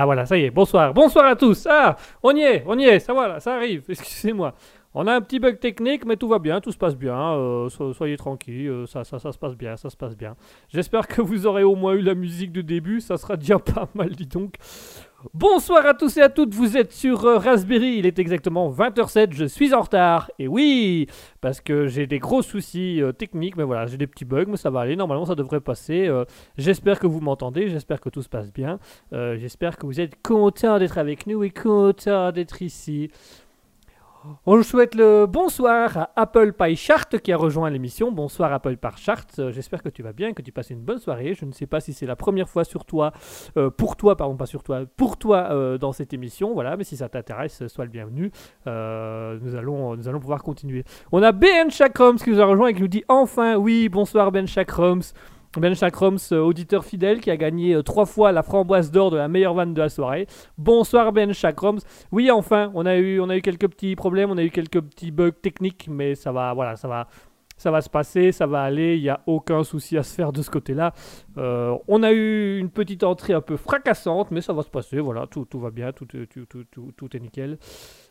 Ah voilà, ça y est, bonsoir. Bonsoir à tous. Ah, on y est, on y est, ça voilà, ça arrive. Excusez-moi. On a un petit bug technique, mais tout va bien, tout se passe bien. euh, so- soyez tranquilles, euh, ça, se passe bien, ça se passe bien. J'espère que vous aurez au moins eu la musique de début, ça sera déjà pas mal, dis donc. Bonsoir à tous et à toutes, vous êtes sur euh, Raspberry, il est exactement 20h07, je suis en retard. Et oui, parce que j'ai des gros soucis techniques, mais voilà, j'ai des petits bugs, mais ça va aller, normalement ça devrait passer. j'espère que vous m'entendez, j'espère que tout se passe bien. J'espère que vous êtes content d'être avec nous et content d'être ici. On souhaite le bonsoir à Apple Pie Chart qui a rejoint l'émission. Bonsoir Apple Pie Chart. Euh, J'espère que tu vas bien, que tu passes une bonne soirée. Je ne sais pas si c'est la première fois sur toi, euh, pour toi, pardon, pas sur toi, pour toi euh, dans cette émission. Voilà, mais si ça t'intéresse, sois le bienvenu. Nous, allons, nous allons pouvoir continuer. On a Ben Chakroms qui nous a rejoint et qui nous dit enfin oui, bonsoir Ben Chakroms. Ben Chakroms, euh, auditeur fidèle qui a gagné euh, trois fois la framboise d'or de la meilleure vanne de la soirée. Bonsoir Ben Chakroms. Oui, enfin, on a eu, on a eu quelques petits problèmes, on a eu quelques petits bugs techniques, mais ça va, voilà, ça va, ça va se passer, ça va aller. Il n'y a aucun souci à se faire de ce côté-là. Euh, on a eu une petite entrée un peu fracassante, mais ça va se passer. Voilà, tout, tout va bien, tout, tout, tout, tout, est nickel.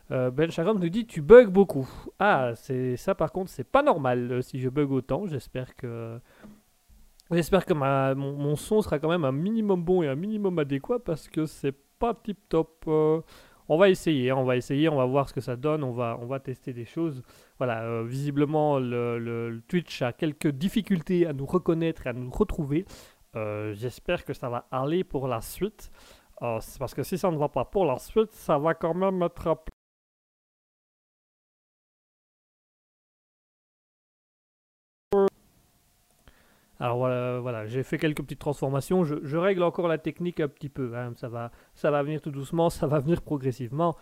Ben Chakroms nous dit tu bugs beaucoup. Ah, c'est ça par contre, c'est pas normal si je bug autant. J'espère que J'espère que ma, mon, son sera quand même un minimum bon et un minimum adéquat parce que c'est pas tip top. euh, on va essayer, on va essayer, on va voir ce que ça donne, on va, on va tester des choses. Voilà, euh, visiblement le, Twitch a quelques difficultés à nous reconnaître et à nous retrouver. Euh, J'espère que ça va aller pour la suite. Parce que si ça ne va pas pour la suite, ça va quand même être Alors voilà, j'ai fait quelques petites transformations. Je, règle encore la technique un petit peu. hein, Ça, va, ça va venir tout doucement, ça va venir progressivement.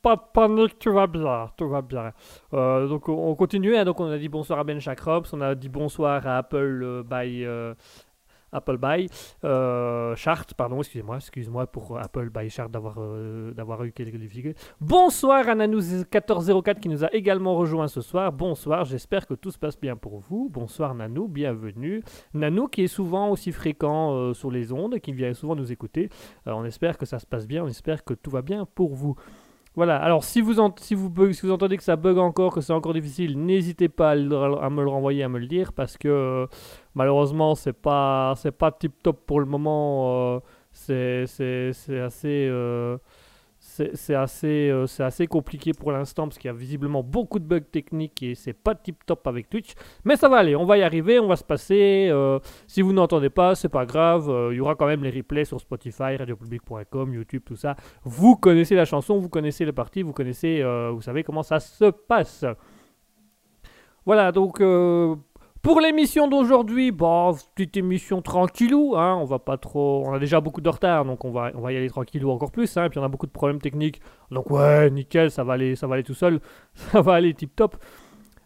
Pas de panique, tout va bien, tout va bien. Euh, donc on, on continue. hein, donc on a dit bonsoir à Ben Chakrops, on a dit bonsoir à Apple euh, by euh, Apple by euh, Chart, pardon, excusez-moi, excuse-moi pour Apple by Chart d'avoir euh, d'avoir eu quelques difficultés. Bonsoir à Nanou1404 qui nous a également rejoint ce soir. Bonsoir, j'espère que tout se passe bien pour vous. Bonsoir Nanou, bienvenue. Nanou qui est souvent aussi fréquent euh, sur les ondes, qui vient souvent nous écouter. Euh, on espère que ça se passe bien, on espère que tout va bien pour vous. Voilà, alors si vous, ent- si, vous bug- vous entendez que ça bug encore, que c'est encore difficile, n'hésitez pas à, me le renvoyer, à me le dire, parce que euh, malheureusement c'est pas pas tip top pour le moment. euh, c'est c'est- c'est assez euh, c'est assez euh, assez compliqué pour l'instant parce qu'il y a visiblement beaucoup de bugs techniques et c'est pas tip top avec Twitch. Mais ça va aller, on va y arriver, on va se passer. euh, si vous n'entendez pas, c'est pas grave. euh, Il y aura quand même les replays sur Spotify, radiopublic.com, YouTube, tout ça. Vous connaissez la chanson, vous connaissez le parti, vous connaissez, vous savez comment ça se passe. Voilà, donc pour l'émission d'aujourd'hui, bah, petite émission tranquillou, hein, on va pas trop, on a déjà beaucoup de retard, donc on va, y aller tranquillou encore plus, hein, puis on a beaucoup de problèmes techniques, donc ouais, nickel, ça va aller, ça va aller tout seul, ça va aller tip top.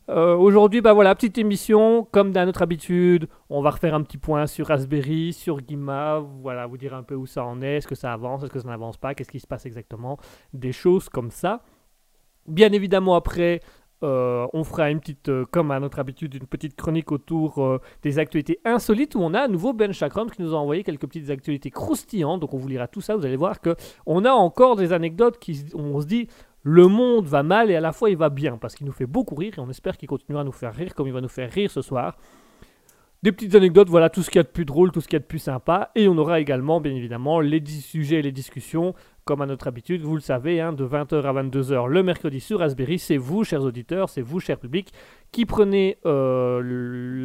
Euh, Aujourd'hui, bah voilà, petite émission, comme dans notre habitude, on va refaire un petit point sur Raspberry, sur Gima, voilà, vous dire un peu où ça en est, est-ce que ça avance, est-ce que ça n'avance pas, qu'est-ce qui se passe exactement, des choses comme ça. Bien évidemment, après, euh, on fera une petite, euh, comme à notre habitude, une petite chronique autour euh, des actualités insolites où on a à nouveau Ben Chakram qui nous a envoyé quelques petites actualités croustillantes. Donc on vous lira tout ça. Vous allez voir que on a encore des anecdotes qui, on se dit, le monde va mal et à la fois il va bien parce qu'il nous fait beaucoup rire et on espère qu'il continuera à nous faire rire comme il va nous faire rire ce soir. Des petites anecdotes, voilà tout ce qu'il y a de plus drôle, tout ce qu'il y a de plus sympa. Et on aura également, bien évidemment, les sujets et les discussions, comme à notre habitude, vous le savez, hein, de 20h à 22h le mercredi sur Raspberry. C'est vous, chers auditeurs, c'est vous, cher public, qui prenez euh,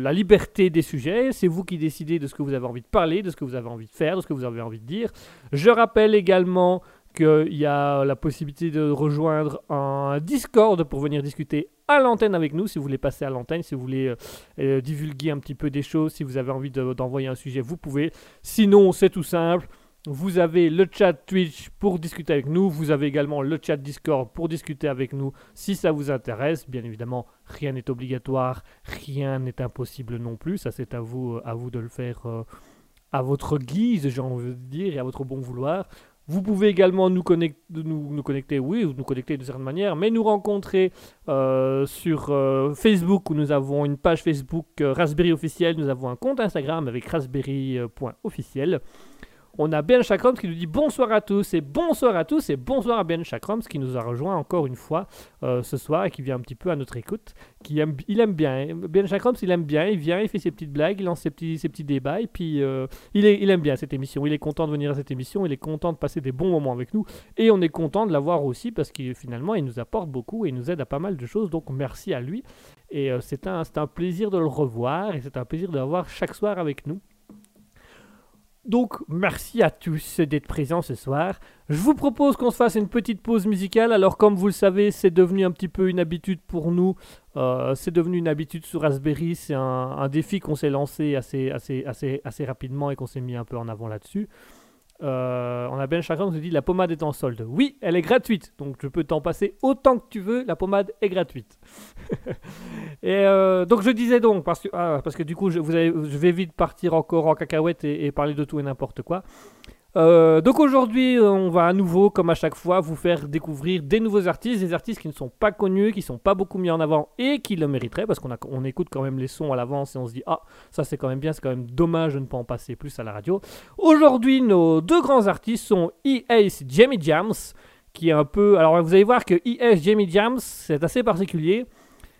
la liberté des sujets. C'est vous qui décidez de ce que vous avez envie de parler, de ce que vous avez envie de faire, de ce que vous avez envie de dire. Je rappelle également qu'il y a la possibilité de rejoindre un Discord pour venir discuter à l'antenne avec nous, si vous voulez passer à l'antenne, si vous voulez euh, euh, divulguer un petit peu des choses, si vous avez envie de- d'envoyer un sujet, vous pouvez. Sinon, c'est tout simple. Vous avez le chat Twitch pour discuter avec nous. Vous avez également le chat Discord pour discuter avec nous si ça vous intéresse. Bien évidemment, rien n'est obligatoire, rien n'est impossible non plus. Ça, c'est à vous, à vous de le faire euh, à votre guise, j'ai envie de dire, et à votre bon vouloir. Vous pouvez également nous, connect- nous, nous connecter, oui, ou nous connecter de certaines manières, mais nous rencontrer euh, sur euh, Facebook où nous avons une page Facebook Raspberry officielle, nous avons un compte Instagram avec raspberry.officiel. On a Ben Chakrams qui nous dit bonsoir à tous et bonsoir à tous et bonsoir à Ben Chakrams qui nous a rejoint encore une fois euh, ce soir et qui vient un petit peu à notre écoute. Qui aime, il aime bien. Ben Chakrams, il aime bien. Il vient, il fait ses petites blagues, il lance ses petits, ses débats et puis euh, il aime bien cette émission. Il est content de venir à cette émission. Il est content de passer des bons moments avec nous et on est content de l'avoir aussi parce qu'il finalement il nous apporte beaucoup et il nous aide à pas mal de choses. Donc merci à lui. Et euh, c'est un, un plaisir de le revoir et c'est un plaisir de l'avoir chaque soir avec nous. Donc, merci à tous d'être présents ce soir. Je vous propose qu'on se fasse une petite pause musicale. Alors, comme vous le savez, c'est devenu un petit peu une habitude pour nous. Euh, c'est devenu une habitude sur Raspberry. C'est un, défi qu'on s'est lancé assez, assez, assez, assez rapidement et qu'on s'est mis un peu en avant là-dessus. Euh, on a Ben Chagrin qui nous dit la pommade est en solde. Oui, elle est gratuite, donc je peux t'en passer autant que tu veux. La pommade est gratuite. et euh, donc je disais donc parce que ah, parce que du coup je, vous je vais vite partir encore en cacahuète et parler de tout et n'importe quoi. Euh, donc aujourd'hui, on va à nouveau, comme à chaque fois, vous faire découvrir des nouveaux artistes, des artistes qui ne sont pas connus, qui ne sont pas beaucoup mis en avant et qui le mériteraient, parce qu'on on écoute quand même les sons à l'avance et on se dit ah ça c'est quand même bien, c'est quand même dommage de ne pas en passer plus à la radio. Aujourd'hui, nos deux grands artistes sont E.A.S. Jamie Jams, qui est un peu, alors vous allez voir que E.A.S. Jamie Jams c'est assez particulier.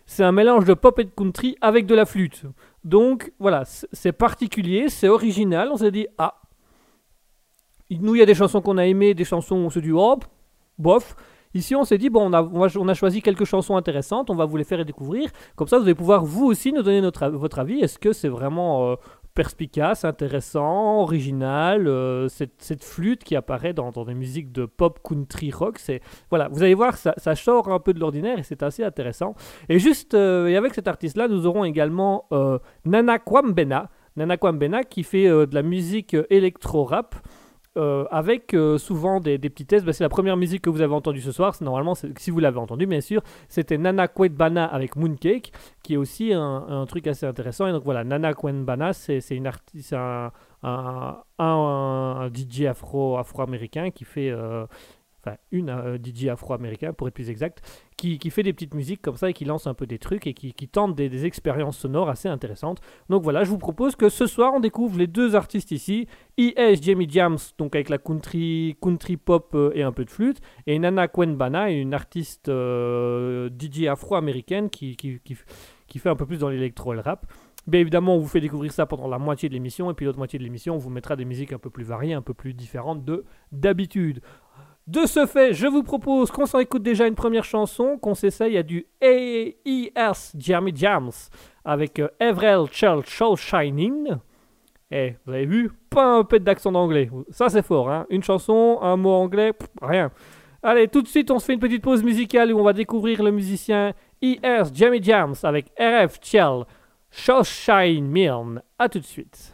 C'est un mélange de pop et de country avec de la flûte. Donc voilà, c'est particulier, c'est original. On s'est dit ah nous, il y a des chansons qu'on a aimées, des chansons où on se dit, oh, bof. Ici, on s'est dit, bon, on a, on a, choisi quelques chansons intéressantes, on va vous les faire découvrir. Comme ça, vous allez pouvoir, vous aussi, nous donner votre avis. Est-ce que c'est vraiment euh, perspicace, intéressant, original euh, cette, flûte qui apparaît dans, dans, des musiques de pop, country, rock, c'est... Voilà, vous allez voir, ça, ça sort un peu de l'ordinaire et c'est assez intéressant. Et juste, euh, et avec cet artiste-là, nous aurons également Nana Kwambena. Nana Kwambena qui fait de la musique électro-rap. Euh, avec euh, souvent des, petits tests. Bah, c'est la première musique que vous avez entendue ce soir. Normalement, si vous l'avez entendue, bien sûr, c'était Nana Bana avec Mooncake, qui est aussi un, truc assez intéressant. Et donc voilà, Nana Bana, c'est un, DJ afro afro-américain qui fait euh, une euh, DJ afro-américain pour être plus exact, qui, fait des petites musiques comme ça et qui lance un peu des trucs et qui, tente des, expériences sonores assez intéressantes. Donc voilà, je vous propose que ce soir on découvre les deux artistes ici, E.S. Jamie Jams, donc avec la country, country pop euh, et un peu de flûte, et Nana Kwenbana, une artiste euh, DJ afro-américaine qui, qui, qui, fait un peu plus dans l'électro et le rap. Bien évidemment, on vous fait découvrir ça pendant la moitié de l'émission, et puis l'autre moitié de l'émission, on vous mettra des musiques un peu plus variées, un peu plus différentes de d'habitude. De ce fait, je vous propose qu'on s'en écoute déjà une première chanson, qu'on s'essaye à du AES Jammy Jams avec euh, Everell Church Show Shining. Eh, vous avez vu? Pas un peu d'accent d'anglais. Ça, c'est fort, hein Une chanson, un mot anglais, rien. Allez, tout de suite, on se fait une petite pause musicale où on va découvrir le musicien ES Jammy Jams avec RF Chell Show Shine Milne. A tout de suite.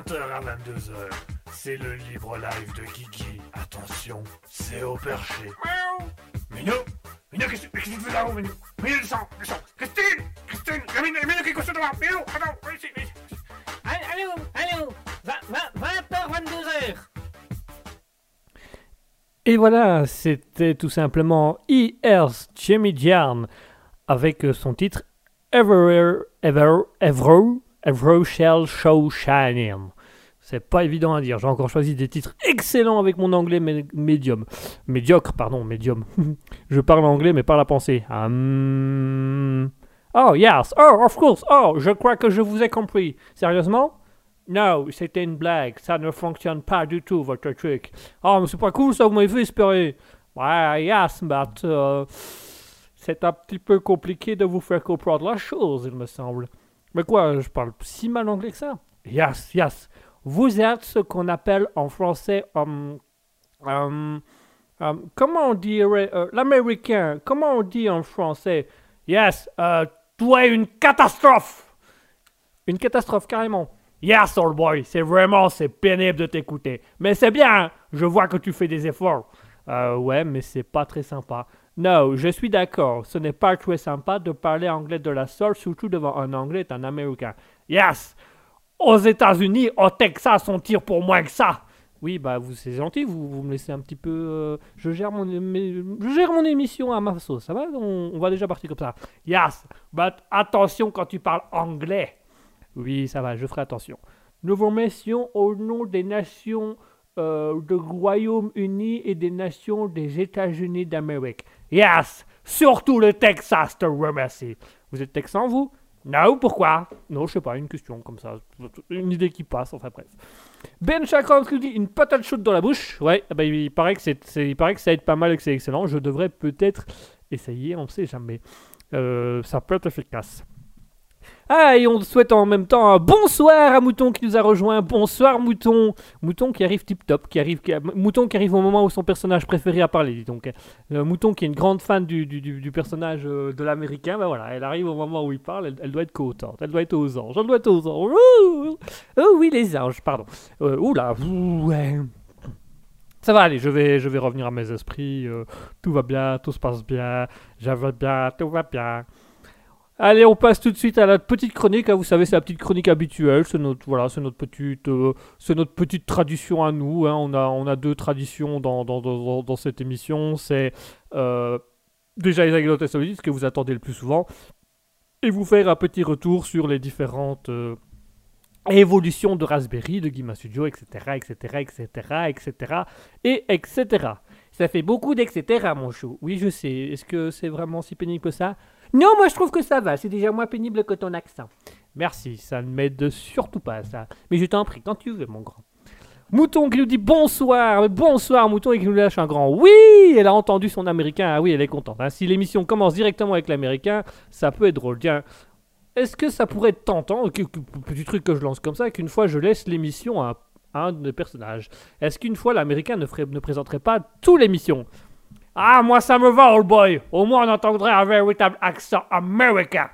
20h à 22h, c'est le libre live de Guigui. Attention, c'est au perché. Minou Minou, qu'est-ce que tu fais là-haut, Minou? Minou, descends, descends. Christine Christine Minou, Minou, qui est devant. Minou, attends, viens ici, viens ici. Allô, allô 20h, 22h Et voilà, c'était tout simplement E.R.'s Jimmy Jarn avec son titre Ever, Ever, Ever, Show Shining. C'est pas évident à dire. J'ai encore choisi des titres excellents avec mon anglais médium. Médiocre, pardon, médium. Je parle anglais, mais pas la pensée. Um... Oh, yes. Oh, of course. Oh, je crois que je vous ai compris. Sérieusement? Non, c'était une blague. Ça ne fonctionne pas du tout, votre truc. Oh, mais c'est pas cool, ça, vous m'avez fait espérer. Ouais, yes, but... Uh, c'est un petit peu compliqué de vous faire comprendre la chose, il me semble. Mais quoi, je parle si mal anglais que ça? Yes, yes. Vous êtes ce qu'on appelle en français... Um, um, um, comment on dirait... Euh, l'américain, comment on dit en français? Yes, euh, toi une catastrophe Une catastrophe, carrément. Yes, old boy, c'est vraiment, c'est pénible de t'écouter. Mais c'est bien, je vois que tu fais des efforts. Euh, ouais, mais c'est pas très sympa. Non, je suis d'accord, ce n'est pas très sympa de parler anglais de la sorte, surtout devant un anglais et un américain. Yes! Aux États-Unis, au Texas, on tire pour moins que ça! Oui, bah, vous, c'est gentil, vous, vous me laissez un petit peu. Euh, je, gère mon, je gère mon émission à ma sauce, ça va? On, on, va déjà partir comme ça. Yes, but attention quand tu parles anglais. Oui, ça va, je ferai attention. Nous vous remercions au nom des nations euh, du Royaume-Uni et des nations des États-Unis d'Amérique. Yes, surtout le Texas te remercie. Vous êtes texan, vous? Non, pourquoi? Non, je sais pas, une question comme ça. Une idée qui passe, enfin bref. Ben Chakran dit une patate chaude dans la bouche. Ouais, bah, il, paraît que c'est, il paraît que ça aide pas mal et que c'est excellent. Je devrais peut-être essayer, on ne sait jamais. Euh, ça peut être efficace. Ah, et on souhaite en même temps un bonsoir à Mouton qui nous a rejoint. Bonsoir Mouton. Mouton qui arrive tip top, qui arrive, Mouton qui arrive au moment où son personnage préféré a parlé. Donc, le Mouton qui est une grande fan du, du, personnage euh, de l'américain, ben voilà, elle arrive au moment où il parle, elle, doit être contente, elle doit être aux anges, elle doit être aux anges. Oh oui, les anges, pardon. Euh, oula, ouais. Ça va aller, je vais, je vais revenir à mes esprits. Euh, tout va bien, tout se passe bien, j'avais bien, tout va bien. Allez, on passe tout de suite à la petite chronique. Hein. Vous savez, c'est la petite chronique habituelle. C'est notre, voilà, c'est notre petite, euh, c'est notre petite tradition à nous. Hein. On a, on a deux traditions dans, dans, dans, cette émission. C'est euh, déjà les anecdotes insolites, ce que vous attendez le plus souvent, et vous faire un petit retour sur les différentes euh, évolutions de Raspberry, de Guima Studio, etc., etc., etc., etc., et etc. Ça fait beaucoup d'etc. mon chou. Oui, je sais. Est-ce que c'est vraiment si pénible que ça? Non, moi je trouve que ça va, c'est déjà moins pénible que ton accent. Merci, ça ne m'aide surtout pas ça. Mais je t'en prie, quand tu veux, mon grand. Mouton qui nous dit bonsoir, bonsoir Mouton et qui nous lâche un grand oui. Elle a entendu son américain, ah oui, elle est contente. Si l'émission commence directement avec l'américain, ça peut être drôle. Tiens, est-ce que ça pourrait être tentant, petit truc que je lance comme ça, qu'une fois je laisse l'émission à un des personnages Est-ce qu'une fois l'américain ne, ne présenterait pas toute l'émission? Ah, moi ça me va, old boy. Au moins on entendrait un véritable accent américain.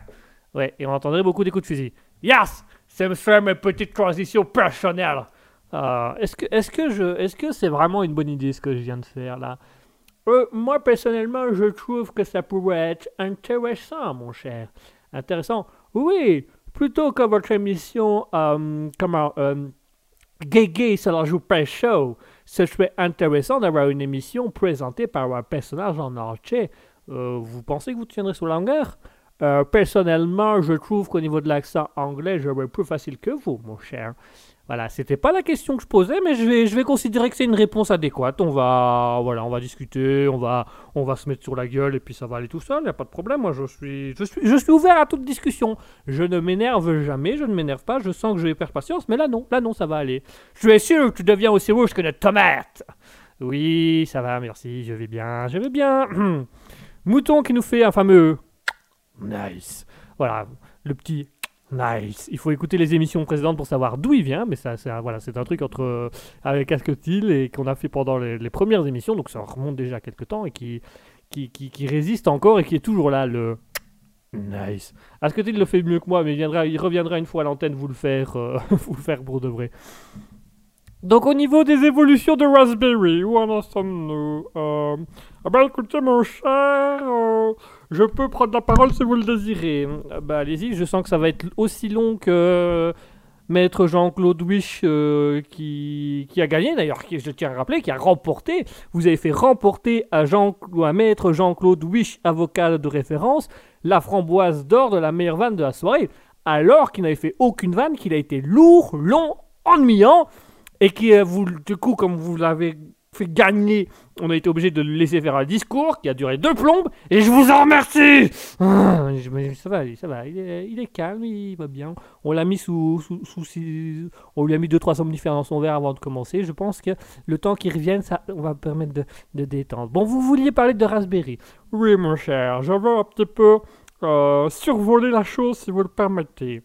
Ouais, et on entendrait beaucoup des coups de fusil. Yes, ça me fait mes petites transitions personnelles. Euh, est-ce que, est-ce que je, est-ce que c'est vraiment une bonne idée ce que je viens de faire là? Euh, Moi personnellement, je trouve que ça pourrait être intéressant, mon cher. Intéressant. Oui, plutôt que votre émission, euh, comment, euh, Gay Gay, ça leur joue pas show ce serait intéressant d'avoir une émission présentée par un personnage en entier. Euh, vous pensez que vous tiendrez la longueur? Euh, Personnellement, je trouve qu'au niveau de l'accent anglais, je vais plus facile que vous, mon cher. Voilà, c'était pas la question que je posais, mais je vais, je vais considérer que c'est une réponse adéquate. On va, voilà, on va discuter, on va, on va se mettre sur la gueule et puis ça va aller tout seul. Y a pas de problème. Moi, je suis, je suis, ouvert à toute discussion. Je ne m'énerve jamais, je ne m'énerve pas. Je sens que je vais perdre patience, mais là non, là non, ça va aller. Je suis sûr que tu deviens aussi rouge que une tomate. Oui, ça va, merci, je vais bien, je vais bien. Mouton qui nous fait un fameux nice. Voilà, le petit Nice. Il faut écouter les émissions précédentes pour savoir d'où il vient, mais ça, c'est voilà, c'est un truc entre euh, avec Asketil et qu'on a fait pendant les, premières émissions, donc ça remonte déjà quelques temps et qui qui, qui, résiste encore et qui est toujours là le Nice. Asketil le fait mieux que moi, mais il, viendra, il reviendra une fois à l'antenne vous le faire, euh, vous faire pour de vrai. Donc au niveau des évolutions de Raspberry, où en sommes-nous euh, ah bah écoutez mon cher, euh, je peux prendre la parole si vous le désirez. Ah bah allez-y, je sens que ça va être aussi long que Maître Jean-Claude Wish euh, qui, qui a gagné d'ailleurs, je tiens à rappeler, qui a remporté. Vous avez fait remporter à, Jean, à Maître Jean-Claude Wish, avocat de référence, la framboise d'or de la meilleure vanne de la soirée, alors qu'il n'avait fait aucune vanne, qu'il a été lourd, long, ennuyant, et qui, euh, vous, du coup, comme vous l'avez fait gagner, on a été obligé de le laisser faire un discours qui a duré deux plombes, et je vous en remercie ah, Ça va, ça va, il est, calme, il va bien. On l'a mis sous, On lui a mis deux trois somnifères dans son verre avant de commencer. Je pense que le temps qu'il revienne, ça on va permettre de, de, détendre. Bon, vous vouliez parler de Raspberry Oui, mon cher, j'avais un petit peu euh, survolé la chose, si vous le permettez.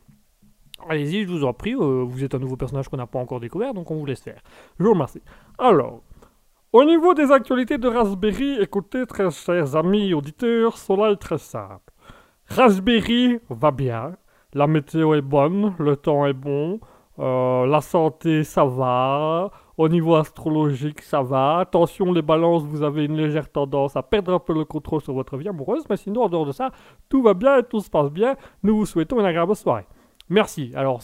Allez-y, je vous en prie, euh, vous êtes un nouveau personnage qu'on n'a pas encore découvert, donc on vous laisse faire. Je vous remercie. Alors, au niveau des actualités de Raspberry, écoutez très chers amis auditeurs, cela est très simple. Raspberry va bien, la météo est bonne, le temps est bon, euh, la santé ça va, au niveau astrologique ça va, attention les balances, vous avez une légère tendance à perdre un peu le contrôle sur votre vie amoureuse, mais sinon en dehors de ça, tout va bien et tout se passe bien, nous vous souhaitons une agréable soirée. Merci. Alors,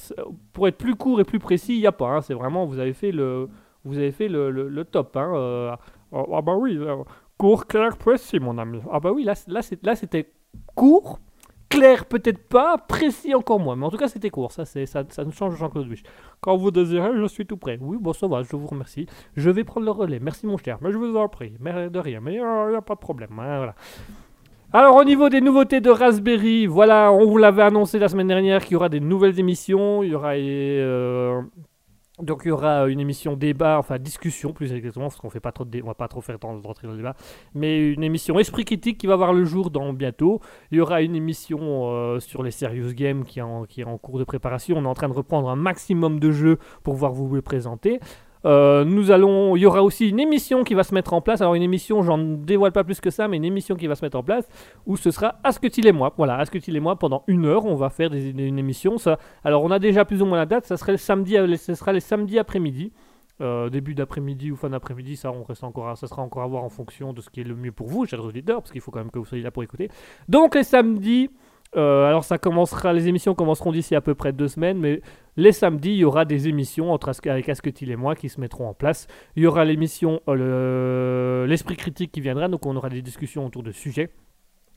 pour être plus court et plus précis, il n'y a pas. Hein. C'est vraiment, vous avez fait le, vous avez fait le, top. Hein. Euh. ah bah oui, euh, court, clair, précis, mon ami. Ah bah oui, là, c'était court, clair peut-être pas, précis encore moins. Mais en tout cas, c'était court. Ça, ça, ça nous change Jean-Claude. Quand vous désirez, je suis tout prêt. Oui, bon, ça va, je vous remercie. Je vais prendre le relais. Merci, mon cher. Mais je vous en prie. Mais de rien. Mais il n'y a pas de problème. Hein. Alors au niveau des nouveautés de Raspberry, voilà, on vous l'avait annoncé la semaine dernière qu'il y aura des nouvelles émissions, il y aura euh, donc il y aura une émission débat, enfin discussion plus exactement, parce qu'on fait pas trop de on va pas trop faire temps de rentrer dans le débat, mais une émission esprit critique qui va voir le jour dans bientôt. Il y aura une émission euh, sur les serious games qui qui est en cours de préparation. On est en train de reprendre un maximum de jeux pour pouvoir vous les présenter. Euh, nous allons, il y aura aussi une émission qui va se mettre en place. Alors une émission, j'en dévoile pas plus que ça, mais une émission qui va se mettre en place où ce sera Asketil et moi. Voilà, Asketil et moi pendant une heure, on va faire une émission. Ça, alors on a déjà plus ou moins la date. Ça serait le samedi, euh, ce sera les samedis après-midi. Euh, début d'après-midi ou fin d'après-midi, ça, on reste encore, ça sera encore à voir en fonction de ce qui est le mieux pour vous, chers auditeurs, parce qu'il faut quand même que vous soyez là pour écouter. Donc les samedis, euh, alors ça commencera, les émissions commenceront d'ici à peu près deux semaines, mais les samedis, il y aura des émissions entre avec Asketil et moi qui se mettront en place. Il y aura l'émission euh, L'Esprit Critique qui viendra, donc on aura des discussions autour de sujets.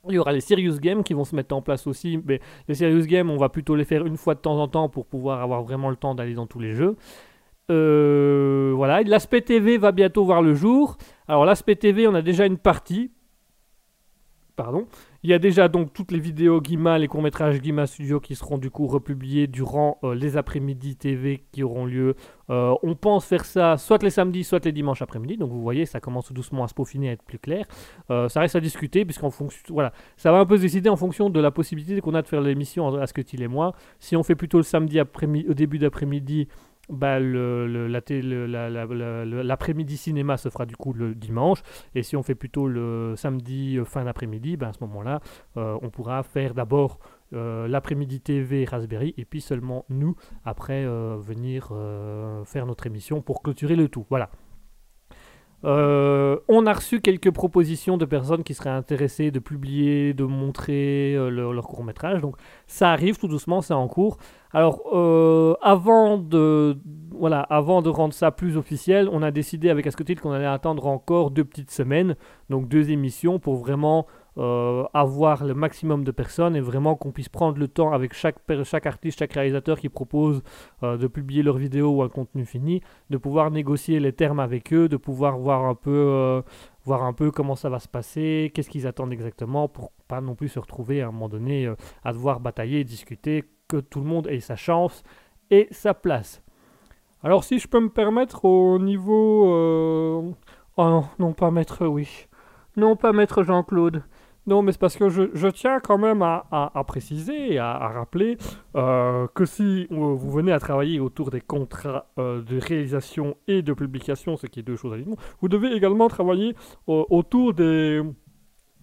Il y aura les Serious Games qui vont se mettre en place aussi, mais les Serious Games, on va plutôt les faire une fois de temps en temps pour pouvoir avoir vraiment le temps d'aller dans tous les jeux. Euh, voilà, l'aspect TV va bientôt voir le jour. Alors l'aspect TV, on a déjà une partie. Pardon. Il y a déjà donc toutes les vidéos Guima, les courts-métrages Guima Studio qui seront du coup republiés durant euh, les après-midi TV qui auront lieu. Euh, on pense faire ça soit les samedis, soit les dimanches après-midi. Donc vous voyez, ça commence doucement à se peaufiner, à être plus clair. Euh, ça reste à discuter puisqu'en fonction, voilà, ça va un peu se décider en fonction de la possibilité qu'on a de faire l'émission à ce tu et moi. Si on fait plutôt le samedi après-midi, au début d'après-midi, bah, l'après-midi cinéma se fera du coup le dimanche. Et si on fait plutôt le samedi euh, fin d'après-midi, bah, à ce moment-là, euh, on pourra faire d'abord euh, l'après-midi TV Raspberry et puis seulement nous après venir faire notre émission pour clôturer le tout. Voilà. on a reçu quelques propositions de personnes qui seraient intéressées de publier, de montrer leur, leur court métrage. Donc ça arrive tout doucement, c'est en cours. Alors, euh, avant, de, rendre ça plus officiel, on a décidé avec Ascotil qu'on allait attendre encore deux petites semaines, donc deux émissions, pour vraiment euh, avoir le maximum de personnes et vraiment qu'on puisse prendre le temps avec chaque, artiste, chaque réalisateur qui propose euh, de publier leur vidéo ou un contenu fini, de pouvoir négocier les termes avec eux, de pouvoir voir un peu, voir un peu comment ça va se passer, qu'est-ce qu'ils attendent exactement, pour pas non plus se retrouver à un moment donné à devoir batailler, discuter que tout le monde ait sa chance et sa place. Alors si je peux me permettre au niveau... Euh, oh non, non pas maître, oui. Non pas maître Jean-Claude. Non, mais c'est parce que je, tiens quand même à, préciser et à, rappeler euh, que si euh, vous venez à travailler autour des contrats de réalisation et de publication, ce qui est deux choses à dire, vous devez également travailler autour des...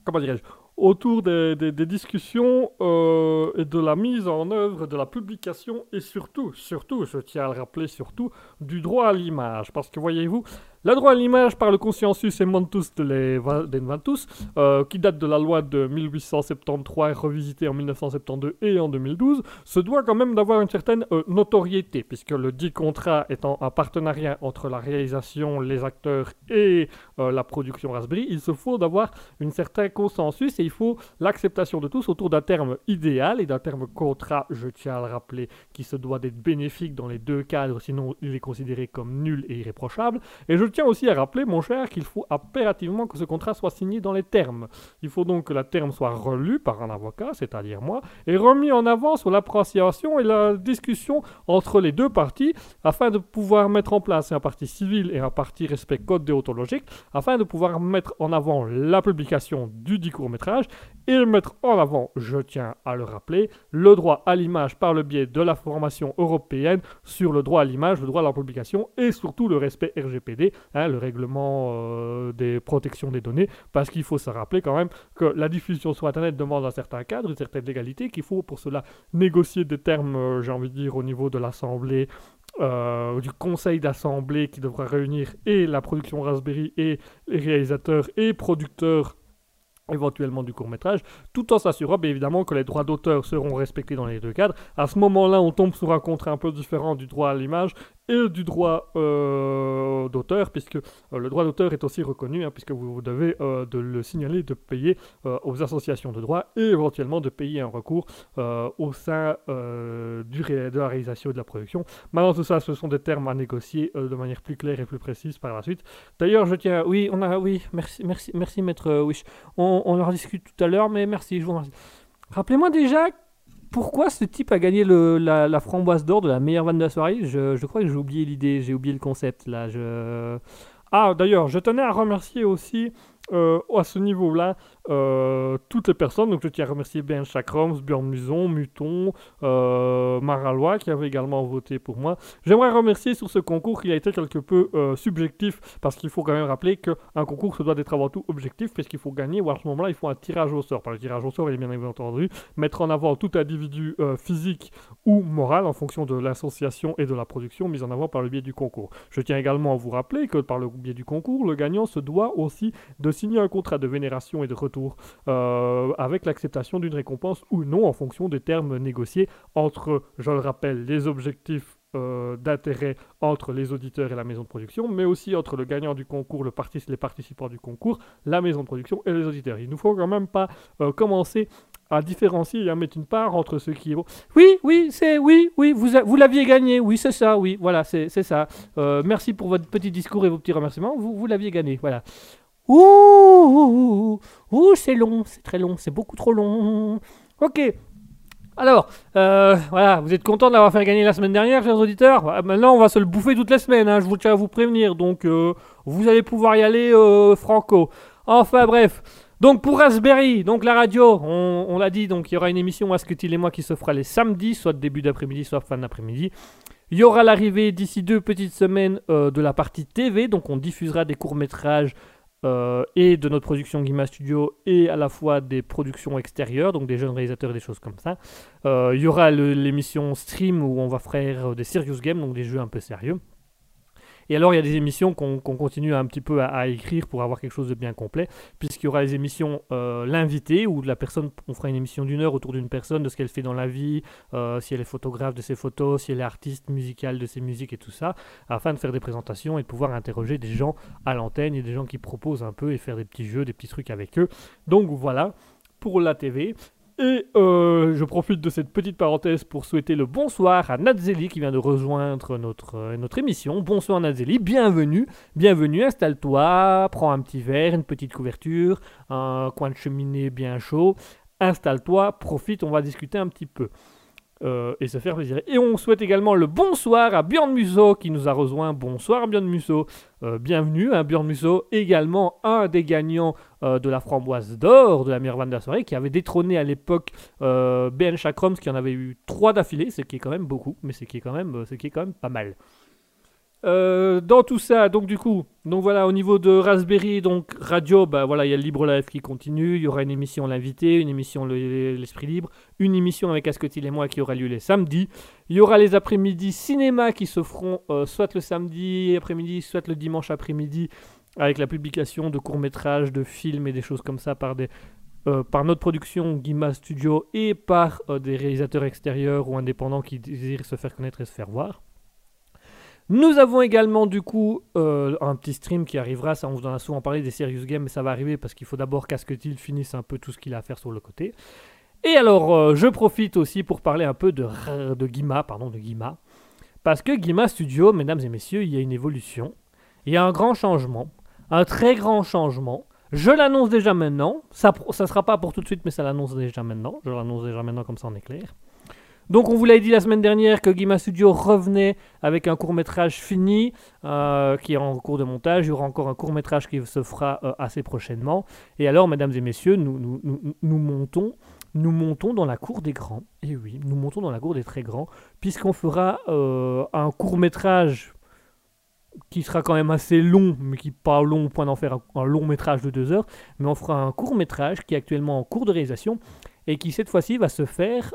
Comment dirais-je autour des, discussions euh, et de la mise en œuvre, de la publication et surtout, surtout, je tiens à le rappeler, surtout, du droit à l'image. Parce que voyez-vous, le droit à l'image par le consensus Montus de les Va- d'Inventus, euh, qui date de la loi de 1873 et revisitée en 1972 et en 2012, se doit quand même d'avoir une certaine euh, notoriété, puisque le dit contrat étant un partenariat entre la réalisation, les acteurs et euh, la production Raspberry, il se faut d'avoir un certain consensus et il faut l'acceptation de tous autour d'un terme idéal et d'un terme contrat, je tiens à le rappeler, qui se doit d'être bénéfique dans les deux cadres, sinon il est considéré comme nul et irréprochable. Et tiens aussi à rappeler, mon cher, qu'il faut impérativement que ce contrat soit signé dans les termes. Il faut donc que la terme soit relue par un avocat, c'est-à-dire moi, et remis en avant sur l'appréciation et la discussion entre les deux parties afin de pouvoir mettre en place un parti civil et un parti respect code déontologique afin de pouvoir mettre en avant la publication du dit court-métrage et mettre en avant, je tiens à le rappeler, le droit à l'image par le biais de la formation européenne sur le droit à l'image, le droit à la publication et surtout le respect RGPD, hein, le règlement euh, des protections des données, parce qu'il faut se rappeler quand même que la diffusion sur Internet demande un certain cadre, une certaine légalité, qu'il faut pour cela négocier des termes, euh, j'ai envie de dire, au niveau de l'Assemblée, euh, du conseil d'assemblée qui devra réunir et la production Raspberry et les réalisateurs et producteurs éventuellement du court métrage, tout en s'assurant évidemment que les droits d'auteur seront respectés dans les deux cadres. À ce moment-là, on tombe sur un contrat un peu différent du droit à l'image et du droit euh, d'auteur, puisque euh, le droit d'auteur est aussi reconnu, hein, puisque vous, vous devez euh, de le signaler, de payer euh, aux associations de droit et éventuellement de payer un recours au sein du de la réalisation et de la production. Maintenant, tout ça, ce sont des termes à négocier de manière plus claire et plus précise par la suite. D'ailleurs, je tiens, oui, on a, oui, merci, merci, merci, maître Wish. On, on en discute tout à l'heure, mais merci, je vous remercie. Rappelez-moi déjà pourquoi ce type a gagné la, framboise d'or de la meilleure vanne de la soirée? Je, je crois que j'ai oublié l'idée, j'ai oublié le concept là. Je... Ah, d'ailleurs, je tenais à remercier aussi euh, à ce niveau-là euh, toutes les personnes. Donc, je tiens à remercier Ben Chakroms, Björn Muson, Muton, euh, Maralois qui avait également voté pour moi. J'aimerais remercier sur ce concours qui a été quelque peu euh, subjectif parce qu'il faut quand même rappeler qu'un concours se doit d'être avant tout objectif puisqu'il faut gagner ou à ce moment-là il faut un tirage au sort. Par le tirage au sort, il est bien entendu mettre en avant tout individu euh, physique ou moral en fonction de l'association et de la production mise en avant par le biais du concours. Je tiens également à vous rappeler que par le biais du concours, le gagnant se doit aussi de signer un contrat de vénération et de retour euh, avec l'acceptation d'une récompense ou non en fonction des termes négociés entre, je le rappelle, les objectifs euh, d'intérêt entre les auditeurs et la maison de production, mais aussi entre le gagnant du concours, les participants du concours, la maison de production et les auditeurs. Il ne faut quand même pas euh, commencer à différencier et à mettre une part entre ce qui bon. Oui, oui, c'est oui, oui, vous, vous l'aviez gagné, oui, c'est ça, oui, voilà, c'est ça. Merci pour votre petit discours et vos petits remerciements, vous, vous l'aviez gagné, voilà. Ouh, ouh, c'est long, c'est très long, c'est beaucoup trop long. Ok. Alors, euh, voilà, vous êtes content de l'avoir fait gagner la semaine dernière, chers auditeurs? Voilà, Maintenant, on va se le bouffer toutes les semaines, hein, je vous tiens à vous prévenir. Donc, euh, vous allez pouvoir y aller euh, franco. Enfin, bref. Donc, pour Raspberry, donc la radio, on, l'a dit, donc il y aura une émission Asketil et moi qui se fera les samedis, soit début d'après-midi, soit fin d'après-midi. Il y aura l'arrivée d'ici deux petites semaines de la partie TV, donc on diffusera des courts-métrages euh, et de notre production Guima Studio et à la fois des productions extérieures, donc des jeunes réalisateurs et des choses comme ça. Euh, il y aura l'émission Stream où on va faire des serious games, donc des jeux un peu sérieux. Et alors, il y a des émissions qu'on continue un petit peu à, à écrire pour avoir quelque chose de bien complet, puisqu'il y aura les émissions euh, L'invité, où la personne, on fera une émission d'une heure autour d'une personne, de ce qu'elle fait dans la vie, euh, si elle est photographe de ses photos, si elle est artiste musicale de ses musiques et tout ça, afin de faire des présentations et de pouvoir interroger des gens à l'antenne et des gens qui proposent un peu et faire des petits jeux, des petits trucs avec eux. Donc voilà pour la TV. Et euh, je profite de cette petite parenthèse pour souhaiter le bonsoir à Natzeli qui vient de rejoindre notre, euh, notre émission. Bonsoir Natzeli, bienvenue, bienvenue, installe-toi, prends un petit verre, une petite couverture, un coin de cheminée bien chaud. Installe-toi, profite, on va discuter un petit peu. Euh, et se faire plaisir. Et on souhaite également le bonsoir à Björn Musso qui nous a rejoint. Bonsoir Björn Musso, Euh, bienvenue. Hein, Björn Musso, également un des gagnants euh, de la framboise d'or de la meilleure vanne de soirée, qui avait détrôné à l'époque BN Chakroms, qui en avait eu trois d'affilée, ce qui est quand même beaucoup, mais ce qui est quand même, ce qui est quand même pas mal. Euh, dans tout ça, donc du coup, donc voilà, au niveau de Raspberry, donc radio, bah voilà, il y a le Libre Live qui continue, il y aura une émission l'invité, une émission le- l'Esprit Libre, une émission avec Asketil et moi qui aura lieu les samedis. Il y aura les après-midi cinéma qui se feront euh, soit le samedi après-midi, soit le dimanche après-midi, avec la publication de courts-métrages, de films et des choses comme ça par des euh, par notre production Guima Studio et par des réalisateurs extérieurs ou indépendants qui désirent se faire connaître et se faire voir. Nous avons également du coup euh, un petit stream qui arrivera, ça on vous en a souvent parlé des Serious Games, mais ça va arriver parce qu'il faut d'abord qu'Asketil finisse un peu tout ce qu'il a à faire sur le côté. Et alors euh, je profite aussi pour parler un peu de, Guima, pardon, de Guima. Parce que Guima Studio, mesdames et messieurs, il y a une évolution, il y a un grand changement, un très grand changement. Je l'annonce déjà maintenant, ça ne sera pas pour tout de suite, mais ça l'annonce déjà maintenant. Je l'annonce déjà maintenant, comme ça on est clair. Donc on vous l'a dit la semaine dernière que Guima Studio revenait avec un court métrage fini euh, qui est en cours de montage. Il y aura encore un court métrage qui se fera euh, assez prochainement. Et alors, mesdames et messieurs, nous, montons, nous montons dans la cour des grands. Et oui, nous montons dans la cour des très grands, puisqu'on fera euh, un court métrage qui sera quand même assez long, mais qui pas long au point d'en faire un, un long métrage de deux heures. Mais on fera un court métrage qui est actuellement en cours de réalisation et qui cette fois-ci va se faire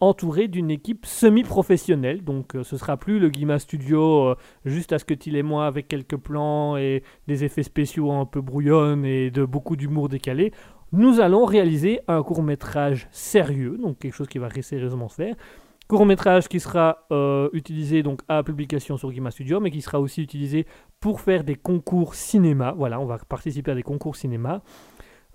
entouré d'une équipe semi-professionnelle. Donc euh, ce sera plus le Guima Studio, euh, juste à ce que Till et moi avec quelques plans et des effets spéciaux un peu brouillonnes et de beaucoup d'humour décalé. Nous allons réaliser un court métrage sérieux, donc quelque chose qui va sérieusement se faire. Court métrage qui sera euh, utilisé donc à publication sur Guima Studio, mais qui sera aussi utilisé pour faire des concours cinéma. Voilà, on va participer à des concours cinéma.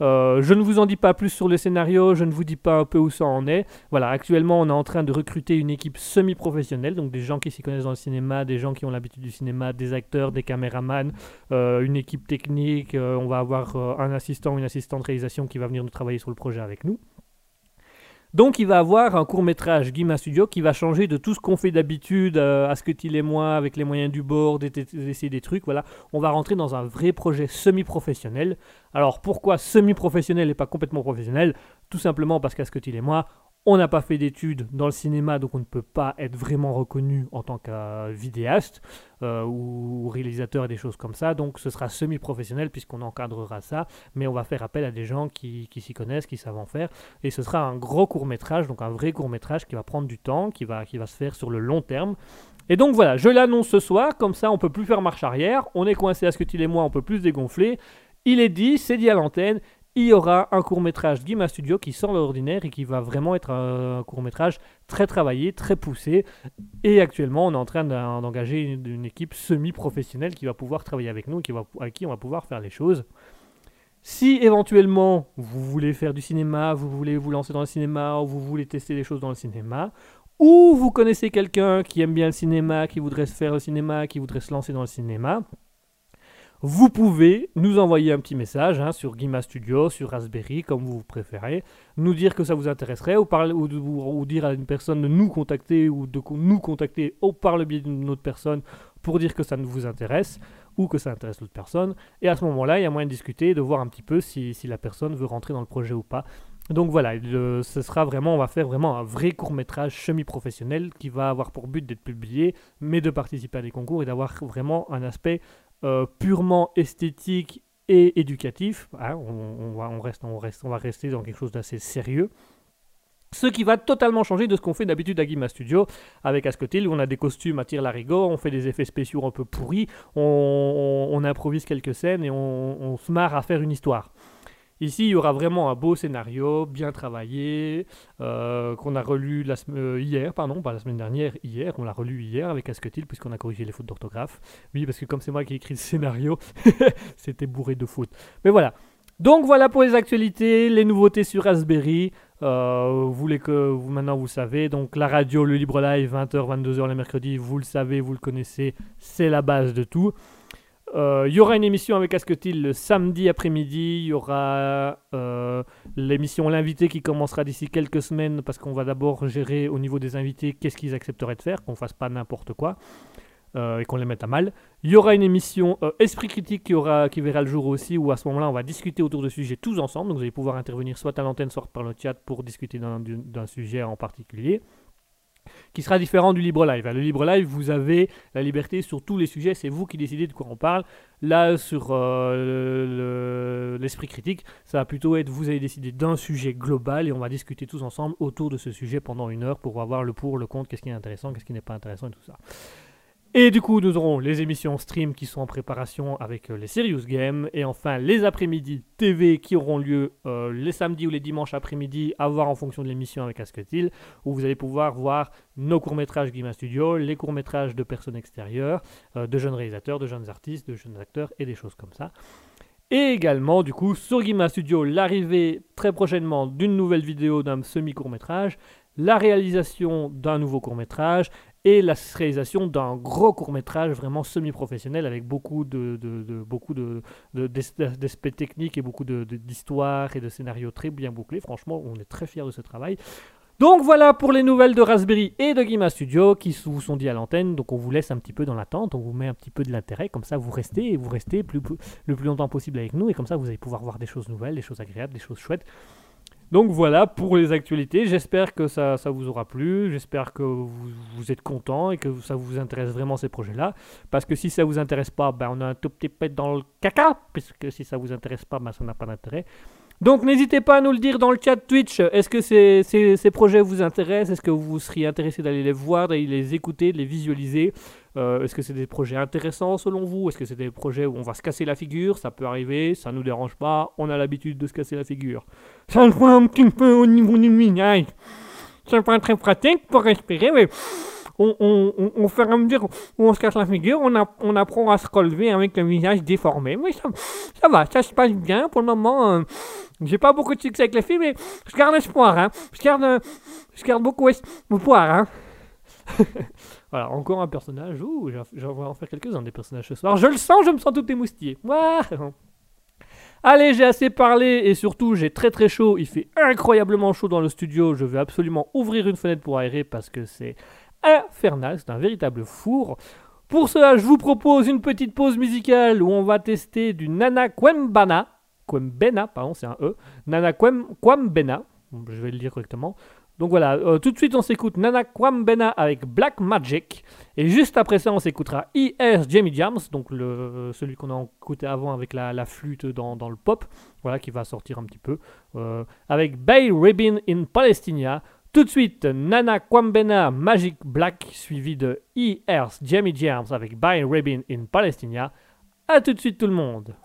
Euh, je ne vous en dis pas plus sur le scénario, je ne vous dis pas un peu où ça en est. Voilà, actuellement, on est en train de recruter une équipe semi-professionnelle, donc des gens qui s'y connaissent dans le cinéma, des gens qui ont l'habitude du cinéma, des acteurs, des caméramans, euh, une équipe technique. euh, on va avoir un assistant, une assistante réalisation qui va venir nous travailler sur le projet avec nous. Donc il va avoir un court métrage Guima Studio qui va changer de tout ce qu'on fait d'habitude euh, à ce que Till et moi avec les moyens du bord, d'essayer des trucs. Voilà, on va rentrer dans un vrai projet semi-professionnel. Alors pourquoi semi-professionnel et pas complètement professionnel? Tout simplement parce qu'à ce que Till et moi, on n'a pas fait d'études dans le cinéma, donc on ne peut pas être vraiment reconnu en tant que vidéaste euh, ou réalisateur et des choses comme ça. Donc ce sera semi-professionnel puisqu'on encadrera ça, mais on va faire appel à des gens qui, s'y connaissent, qui savent en faire. Et ce sera un gros court métrage, donc un vrai court métrage qui va prendre du temps, qui va, se faire sur le long terme. Et donc voilà, je l'annonce ce soir, comme ça on peut plus faire marche arrière, on est coincé à ce que Till et moi, on peut plus se dégonfler. Il est dit, c'est dit à l'antenne, il y aura un court métrage Guima Studio qui sort de l'ordinaire et qui va vraiment être un, court métrage très travaillé, très poussé. Et actuellement, on est en train d'en- d'engager une, une équipe semi-professionnelle qui va pouvoir travailler avec nous, qui va, avec qui on va pouvoir faire les choses. Si éventuellement vous voulez faire du cinéma, vous voulez vous lancer dans le cinéma, ou vous voulez tester des choses dans le cinéma, ou vous connaissez quelqu'un qui aime bien le cinéma, qui voudrait se faire le cinéma, qui voudrait se lancer dans le cinéma, vous pouvez nous envoyer un petit message hein, sur Guima Studio, sur Raspberry, comme vous préférez, nous dire que ça vous intéresserait, ou, dire à une personne de nous contacter, ou de nous contacter ou par le biais d'une autre personne pour dire que ça ne vous intéresse, ou que ça intéresse l'autre personne. Et à ce moment-là, il y a moyen de discuter, de voir un petit peu si, la personne veut rentrer dans le projet ou pas. Donc voilà, ce sera vraiment, on va faire vraiment un vrai court métrage semi-professionnel qui va avoir pour but d'être publié, mais de participer à des concours et d'avoir vraiment un aspect euh, purement esthétique et éducatif. hein, on, va, reste, on, va rester dans quelque chose d'assez sérieux. Ce qui va totalement changer de ce qu'on fait d'habitude à Guima Studio avec Ascotil, où on a des costumes à tir larigot, on fait des effets spéciaux un peu pourris, on, on- on improvise quelques scènes et on, on se marre à faire une histoire. Ici, il y aura vraiment un beau scénario, bien travaillé, euh, qu'on a relu la euh, hier, pardon, pas la semaine dernière, hier, on l'a relu hier avec Asketil, puisqu'on a corrigé les fautes d'orthographe. Oui, parce que comme c'est moi qui ai écrit le scénario, c'était bourré de fautes. Mais voilà. Donc voilà pour les actualités, les nouveautés sur Raspberry. Euh, vous les que vous maintenant vous savez. Donc la radio, le libre live, 20h, 22h les mercredis, vous le savez, vous le connaissez, c'est la base de tout. Euh, Il y aura une émission avec Asketil le samedi après-midi. Il y aura euh, l'émission L'invité qui commencera d'ici quelques semaines parce qu'on va d'abord gérer au niveau des invités qu'est-ce qu'ils accepteraient de faire, qu'on fasse pas n'importe quoi euh, et qu'on les mette à mal. Il y aura une émission euh, Esprit Critique qui, aura, qui verra le jour aussi où à ce moment-là on va discuter autour de sujets tous ensemble. Donc vous allez pouvoir intervenir soit à l'antenne, soit par le chat pour discuter d'un sujet en particulier. Qui sera différent du libre live. Le libre live, vous avez la liberté sur tous les sujets, c'est vous qui décidez de quoi on parle. Là, sur euh, le- l'esprit critique, ça va plutôt être vous allez décider d'un sujet global et on va discuter tous ensemble autour de ce sujet pendant une heure pour avoir le pour, le contre, qu'est-ce qui est intéressant, qu'est-ce qui n'est pas intéressant et tout ça. Et du coup, nous aurons les émissions stream qui sont en préparation avec euh, les Serious Games. Et enfin, les après-midi TV qui auront lieu euh, les samedis ou les dimanches après-midi, à voir en fonction de l'émission avec Asketil, où vous allez pouvoir voir nos courts-métrages Guima Studio, les courts-métrages de personnes extérieures, euh, de jeunes réalisateurs, de jeunes artistes, de jeunes acteurs et des choses comme ça. Et également, du coup, sur Guima Studio, l'arrivée très prochainement d'une nouvelle vidéo d'un semi-court-métrage, la réalisation d'un nouveau court-métrage et la réalisation d'un gros court-métrage vraiment semi-professionnel avec beaucoup de, d'aspects techniques et beaucoup d'histoires et de scénarios très bien bouclés. Franchement, on est très fiers de ce travail. Donc voilà pour les nouvelles de Raspberry et de Guima Studio qui vous sont dit à l'antenne. Donc on vous laisse un petit peu dans l'attente, on vous met un petit peu de l'intérêt, comme ça vous restez et vous restez le plus longtemps possible avec nous et comme ça vous allez pouvoir voir des choses nouvelles, des choses agréables, des choses chouettes. Donc voilà pour les actualités. J'espère que ça, vous aura plu. J'espère que vous, êtes content et que ça vous intéresse vraiment ces projets-là. Parce que si ça vous intéresse pas, ben on a un tout petit peu dans le caca. Puisque si ça vous intéresse pas, ben ça n'a pas d'intérêt. Donc n'hésitez pas à nous le dire dans le chat Twitch. Est-ce que ces, ces- ces projets vous intéressent? Est-ce que vous seriez intéressé d'aller les voir, d'aller les écouter, de les visualiser? Euh, Est-ce que c'est des projets intéressants selon vous? Est-ce que c'est des projets où on va se casser la figure? Ça peut arriver, ça nous dérange pas. On a l'habitude de se casser la figure. Ça voit un petit peu au niveau du visage. C'est pas très pratique pour respirer, mais on, fait à mesure où on se casse la figure, on, apprend à se relever avec le visage déformé. Mais ça, va, ça se passe bien pour le moment. euh, J'ai pas beaucoup de succès avec les filles, mais je garde espoir. Hein. Je, garde, je garde beaucoup espoir. Hein. voilà, encore un personnage. Ouh, j'en vais en faire quelques-uns des personnages ce soir. Je le sens, je me sens tout émoustillé. Ouah. Allez, j'ai assez parlé et surtout j'ai très très chaud. Il fait incroyablement chaud dans le studio. Je vais absolument ouvrir une fenêtre pour aérer parce que c'est infernal. C'est un véritable four. Pour cela, je vous propose une petite pause musicale où on va tester du Nana Kwembana. Kwembena, pardon, c'est un E. Nana Kwem, Kwambena. Je vais le dire correctement. Donc voilà, euh, tout de suite on s'écoute Nana Kwambena avec Black Magic. Et juste après ça, on s'écoutera E.S. Jamie Jams, donc celui qu'on a écouté avant avec la, flûte dans, le pop, voilà, qui va sortir un petit peu, euh, avec Bay Ribbon in Palestina. Tout de suite, Nana Kwambena Magic Black, suivi de E.S. Jamie Jams avec Bay Ribbon in Palestina. A tout de suite tout le monde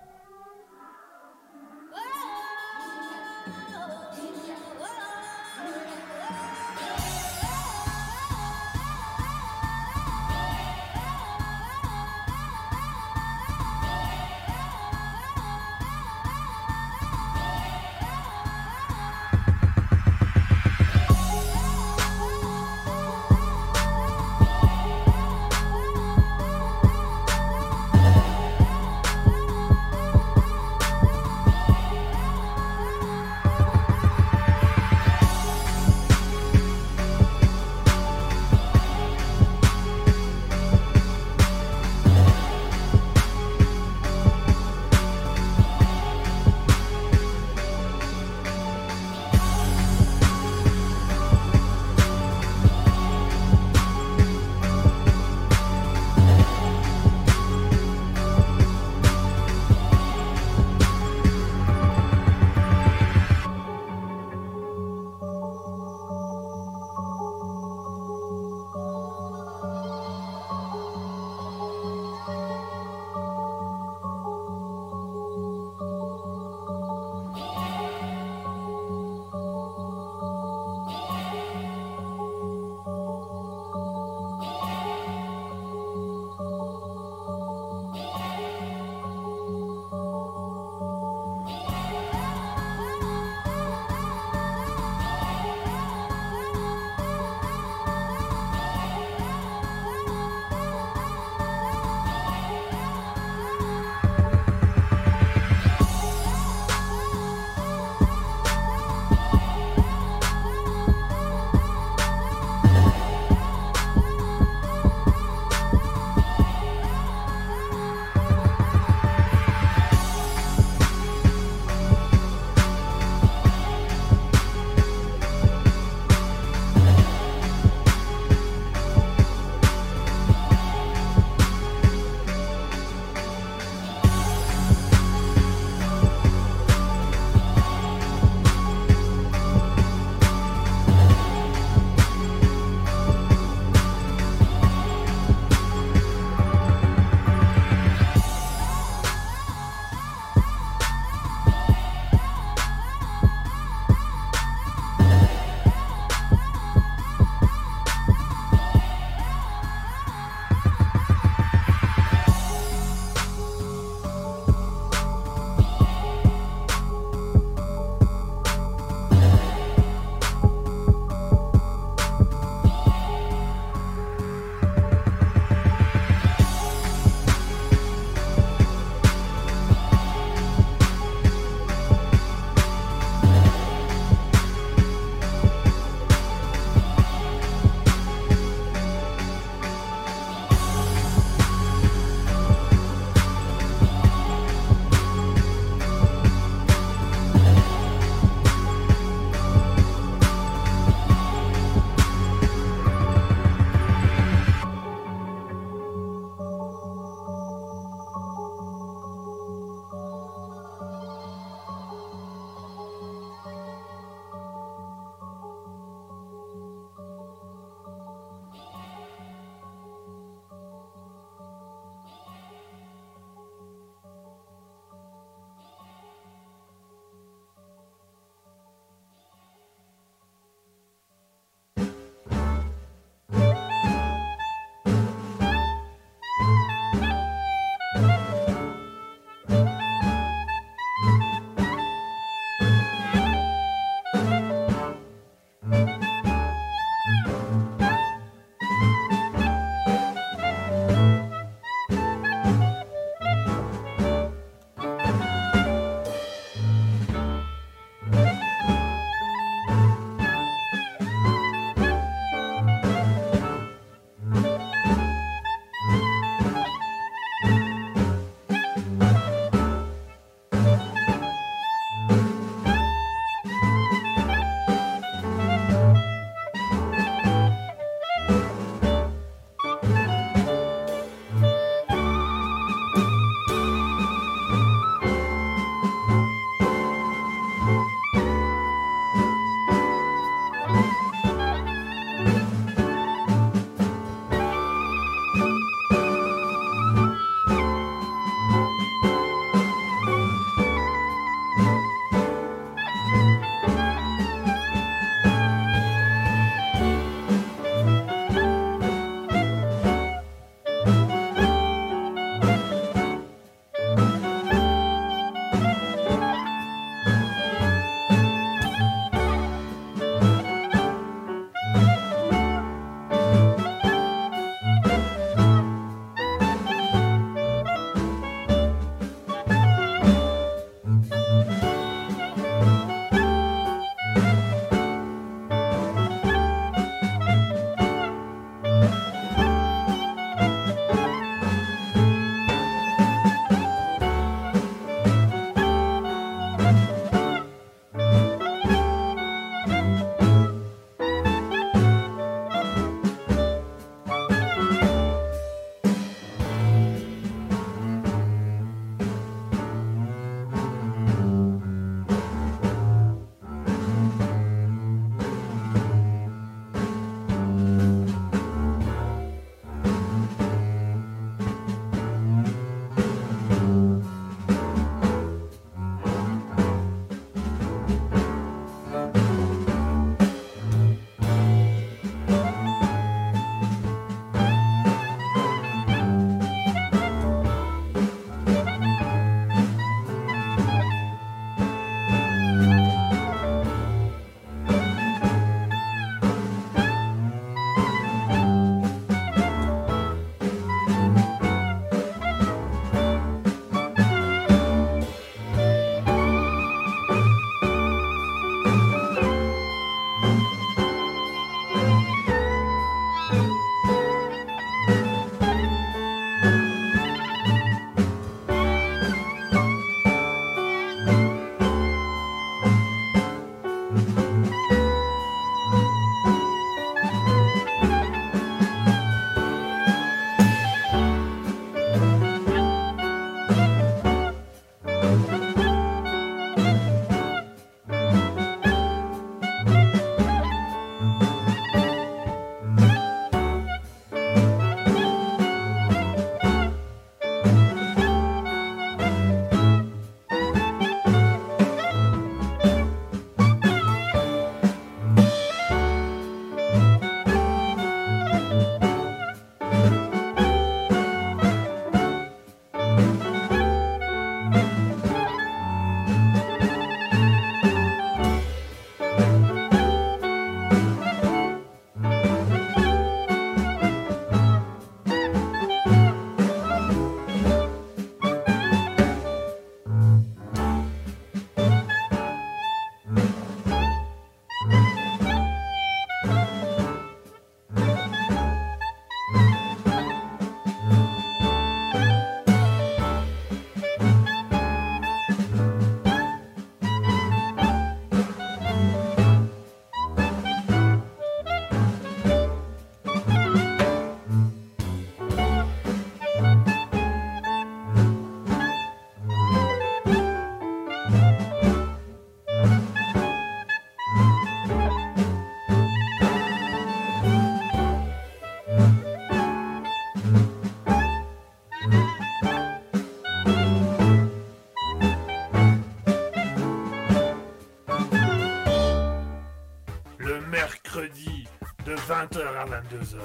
20h à 22h,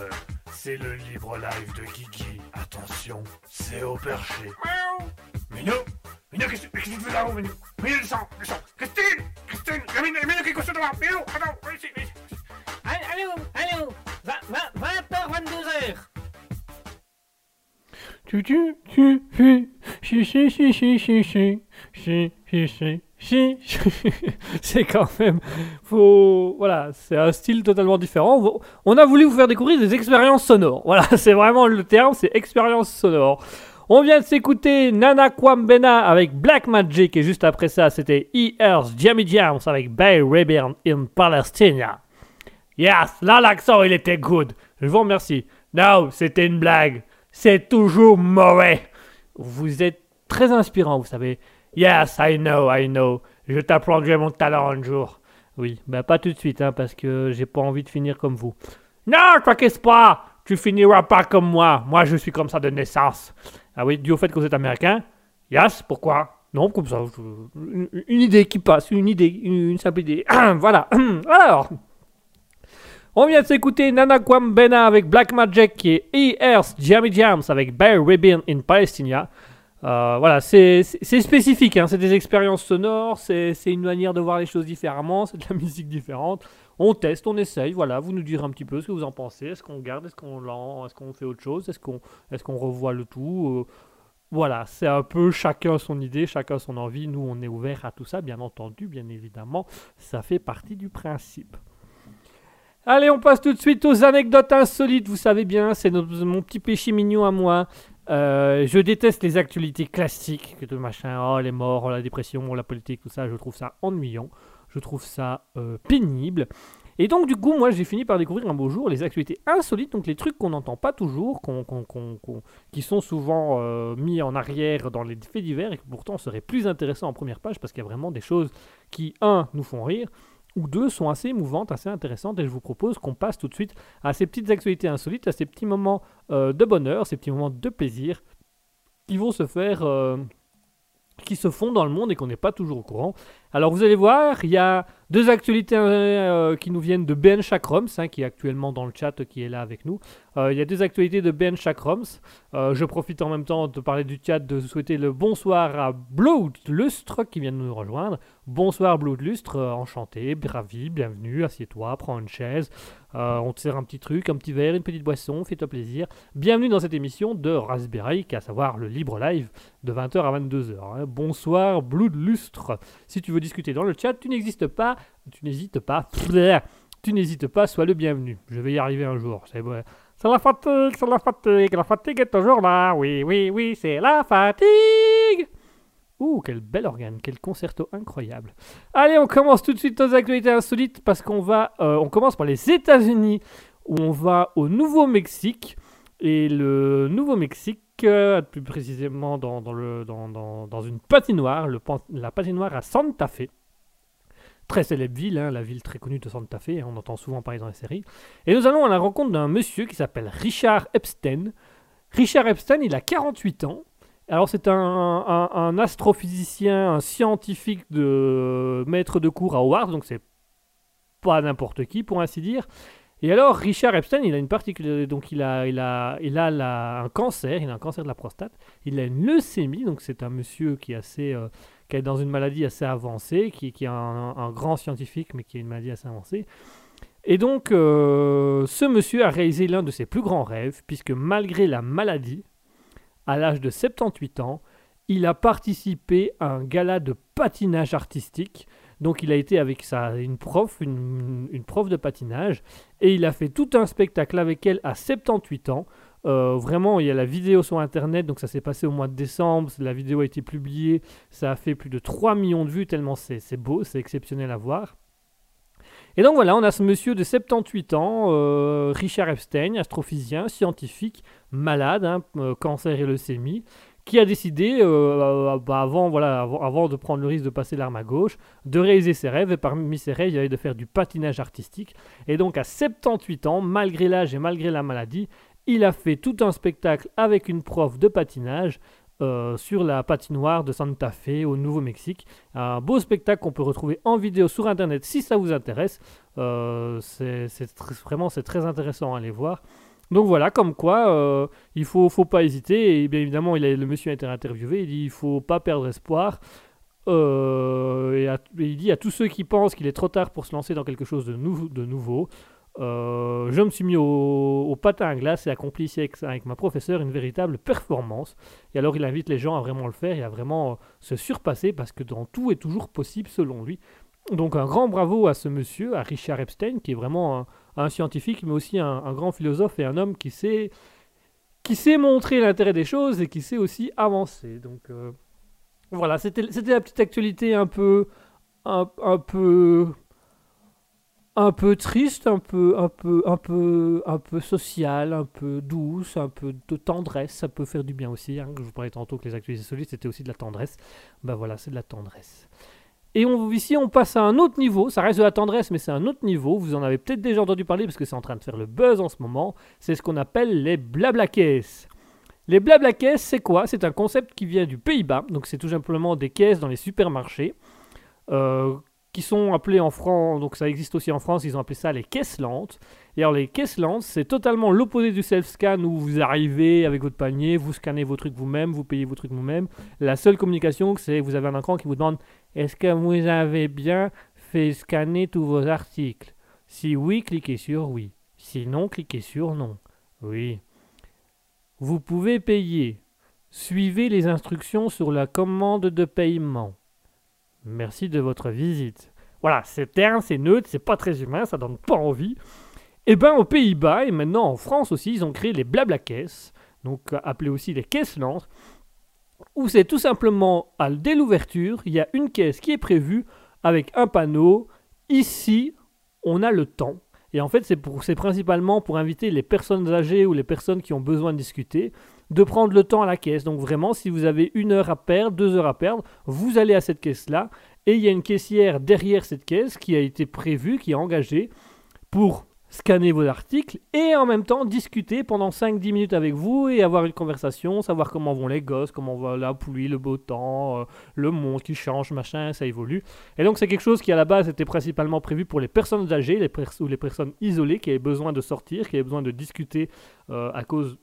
c'est le libre live de Kiki. Attention, c'est au perché. Minou Minou, qu'est-ce que tu fais là-haut, Minou? Minou, descends, descends. Christine Christine Minou, Minou, qui est couché devant Minou, attends, viens ici, viens ici. Allô, allô, 20h, 22h. Tu tu tu tu si si si si si si si si si c'est quand même faut voilà c'est un style totalement différent. On a voulu vous faire découvrir des expériences sonores. Voilà c'est vraiment le terme c'est expérience sonore. On vient de s'écouter Nana Kwambena avec Black Magic et juste après ça c'était E.R.'s Jammy Jams avec Bay Rayburn in Palestine yes là l'accent il était good. Je vous remercie. Non c'était une blague. C'est toujours mauvais. Vous êtes très inspirant, vous savez. Yes, I know, I know. Je t'apprendrai mon talent un jour. Oui, bah pas tout de suite, hein, parce que j'ai pas envie de finir comme vous. Non, t'inquiète pas, tu finiras pas comme moi. Moi, je suis comme ça de naissance. Ah oui, dû au fait que vous êtes américain? Yes, pourquoi? Non, comme ça, une, idée qui passe, une idée, une, simple idée. voilà. Alors, on vient de s'écouter Nana Kwambena avec Black Magic et E.R.'s Jammy Jams avec Bear Ribbon in Palestina. Euh, voilà, c'est spécifique, hein. c'est des expériences sonores, c'est une manière de voir les choses différemment, c'est de la musique différente. On teste, on essaye, voilà, vous nous direz un petit peu ce que vous en pensez. Est-ce qu'on garde, est-ce qu'on est-ce qu'on fait autre chose, est-ce qu'on est revoit le tout? Euh, Voilà, c'est un peu chacun son idée, chacun son envie. Nous, on est ouvert à tout ça, bien entendu, bien évidemment. Ça fait partie du principe. Allez, on passe tout de suite aux anecdotes insolites. Vous savez bien, c'est mon petit péché mignon à moi. Euh, je déteste les actualités classiques, que tout machin, oh les morts, oh, la dépression, la politique, tout ça. Je trouve ça ennuyant. Je trouve ça euh, pénible. Et donc, du coup, moi, j'ai fini par découvrir un beau jour les actualités insolites, donc les trucs qu'on n'entend pas toujours, qui sont souvent euh, mis en arrière dans les faits divers et qui pourtant seraient plus intéressants en première page parce qu'il y a vraiment des choses qui, un, nous font rire, ou deux sont assez émouvantes, assez intéressantes, et je vous propose qu'on passe tout de suite à ces petites actualités insolites, à ces petits moments euh, de bonheur, ces petits moments de plaisir qui vont se faire, euh, qui se font dans le monde et qu'on n'est pas toujours au courant. Alors vous allez voir, il y a deux actualités euh, qui nous viennent de Ben Chakroms, hein, qui est actuellement dans le chat, qui est là avec nous. Euh, il y a deux actualités de Ben Chakroms. Euh, je profite en même temps de parler du chat, de souhaiter le bonsoir à Bloodlustre qui vient de nous rejoindre. Bonsoir Bloodlustre, enchanté, ravi, bienvenue, assieds-toi, prends une chaise. On te sert un petit truc, un petit verre, une petite boisson, fais-toi plaisir. Bienvenue dans cette émission de Raspberry, à savoir le libre live de 20h à 22h. Hein. Bonsoir Bloodlustre. Si tu veux discuter dans le chat, tu n'existes pas, tu n'hésites pas, tu n'hésites pas, sois le bienvenu. Je vais y arriver un jour. C'est C'est la fatigue, c'est la fatigue, la fatigue est toujours là. Oui, oui, oui, c'est la fatigue. Ouh, quel bel organe, quel concerto incroyable. Allez, on commence tout de suite aux actualités insolites parce qu'on va, euh, on commence par les États-Unis où on va au Nouveau-Mexique et le Nouveau-Mexique plus précisément dans, une patinoire, la patinoire à Santa Fe. Très célèbre ville, hein, la ville très connue de Santa Fe, on entend souvent parler dans les séries. Et nous allons à la rencontre d'un monsieur qui s'appelle Richard Epstein. Richard Epstein, il a 48 ans. Alors c'est un, astrophysicien, un scientifique de maître de cours à Howard, donc c'est pas n'importe qui pour ainsi dire. Et alors, Richard Epstein, il a une particularité, donc il a, il a, il a un cancer, il a un cancer de la prostate, il a une leucémie, donc c'est un monsieur qui est assez, euh, qui est dans une maladie assez avancée, qui, qui est un, grand scientifique, mais qui a une maladie assez avancée. Et donc, euh, ce monsieur a réalisé l'un de ses plus grands rêves, puisque malgré la maladie, à l'âge de 78 ans, il a participé à un gala de patinage artistique. Donc il a été avec sa, une prof, une, prof de patinage, et il a fait tout un spectacle avec elle à 78 ans. Euh, vraiment, il y a la vidéo sur Internet, donc ça s'est passé au mois de décembre, la vidéo a été publiée, ça a fait plus de 3 millions de vues, tellement c'est beau, c'est exceptionnel à voir. Et donc voilà, on a ce monsieur de 78 ans, euh, Richard Epstein, astrophysicien, scientifique, malade, hein, euh, cancer et leucémie, qui a décidé, euh, bah, avant, avant, de prendre le risque de passer l'arme à gauche, de réaliser ses rêves. Et parmi ses rêves, il y avait de faire du patinage artistique. Et donc à 78 ans, malgré l'âge et malgré la maladie, il a fait tout un spectacle avec une prof de patinage euh, sur la patinoire de Santa Fe au Nouveau-Mexique. Un beau spectacle qu'on peut retrouver en vidéo sur Internet si ça vous intéresse. Euh, c'est vraiment c'est très intéressant à aller voir. Donc voilà, comme quoi, euh, il faut, faut pas hésiter. Et bien évidemment, il a- le monsieur a été interviewé. Il dit il faut pas perdre espoir. Et, il dit à tous ceux qui pensent qu'il est trop tard pour se lancer dans quelque chose de nouveau. Euh, je me suis mis au, au patin à glace et accompli avec, ma professeure une véritable performance. Et alors il invite les gens à vraiment le faire et à vraiment euh, se surpasser parce que dans tout est toujours possible selon lui. Donc un grand bravo à ce monsieur, à Richard Epstein, qui est vraiment un, scientifique, mais aussi un, grand philosophe et un homme qui sait, qui sait montrer l'intérêt des choses et qui sait aussi avancer. Donc euh, voilà, c'était la petite actualité un peu, un peu, un peu triste, un peu, un peu, un peu, un peu sociale, un peu douce, un peu de tendresse. Ça peut faire du bien aussi. hein. Je vous parlais tantôt que les actualités solides c'était aussi de la tendresse. Ben voilà, c'est de la tendresse. Et on, ici, on passe à un autre niveau. Ça reste de la tendresse, mais c'est un autre niveau. Vous en avez peut-être déjà entendu parler parce que c'est en train de faire le buzz en ce moment. C'est ce qu'on appelle les blabla caisses. Les blabla caisses, c'est quoi? C'est un concept qui vient du Pays-Bas. Donc, c'est tout simplement des caisses dans les supermarchés euh, qui sont appelées en France. Donc, ça existe aussi en France. Ils ont appelé ça les caisses lentes. Et alors, les caisses lentes, c'est totalement l'opposé du self-scan où vous arrivez avec votre panier, vous scannez vos trucs vous-même, vous payez vos trucs vous-même. La seule communication, c'est que vous avez un écran qui vous demande est-ce que vous avez bien fait scanner tous vos articles? Si oui, cliquez sur oui. Sinon, cliquez sur non. Oui. Vous pouvez payer. Suivez les instructions sur la commande de paiement. Merci de votre visite. Voilà, c'est terne, c'est neutre, c'est pas très humain, ça donne pas envie. Et ben aux Pays-Bas et maintenant en France aussi, ils ont créé les blabla caisses, donc euh, appelées aussi les caisses lentes où c'est tout simplement dès l'ouverture, il y a une caisse qui est prévue avec un panneau. Ici, on a le temps. Et en fait, c'est principalement pour inviter les personnes âgées ou les personnes qui ont besoin de discuter de prendre le temps à la caisse. Donc vraiment, si vous avez une heure à perdre, deux heures à perdre, vous allez à cette caisse-là et il y a une caissière derrière cette caisse qui a été prévue, qui est engagée pour scanner vos articles et en même temps discuter pendant 5-10 minutes avec vous et avoir une conversation, savoir comment vont les gosses, comment va la pluie, le beau temps, euh, le monde qui change, machin, ça évolue. Et donc c'est quelque chose qui à la base était principalement prévu pour les personnes âgées les ou les personnes isolées qui avaient besoin de sortir, qui avaient besoin de discuter euh, à cause...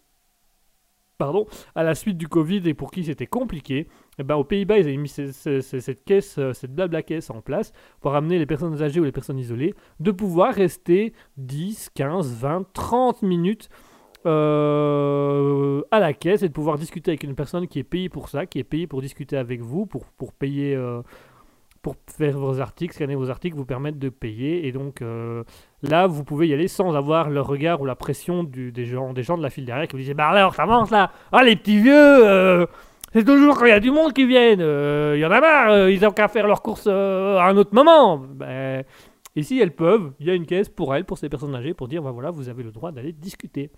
À la suite du Covid et pour qui c'était compliqué, et ben, aux Pays-Bas, ils avaient mis ce- ce- ce- cette caisse, euh, cette blabla caisse en place pour amener les personnes âgées ou les personnes isolées de pouvoir rester 10, 15, 20, 30 minutes euh, à la caisse et de pouvoir discuter avec une personne qui est payée pour ça, qui est payée pour discuter avec vous, pour, pour payer, euh, pour faire vos articles, scanner vos articles, vous permettre de payer. Et donc euh, là, vous pouvez y aller sans avoir le regard ou la pression des, gens, des gens de la file derrière qui vous disent Bah alors, ça avance là Ah, les petits vieux euh, c'est toujours quand il y a du monde qui viennent. euh, Il y en a marre, ils ont qu'à faire leurs courses à un autre moment. Ben, ici, elles peuvent. Il y a une caisse pour elles, pour ces personnes âgées, pour dire bah voilà, vous avez le droit d'aller discuter.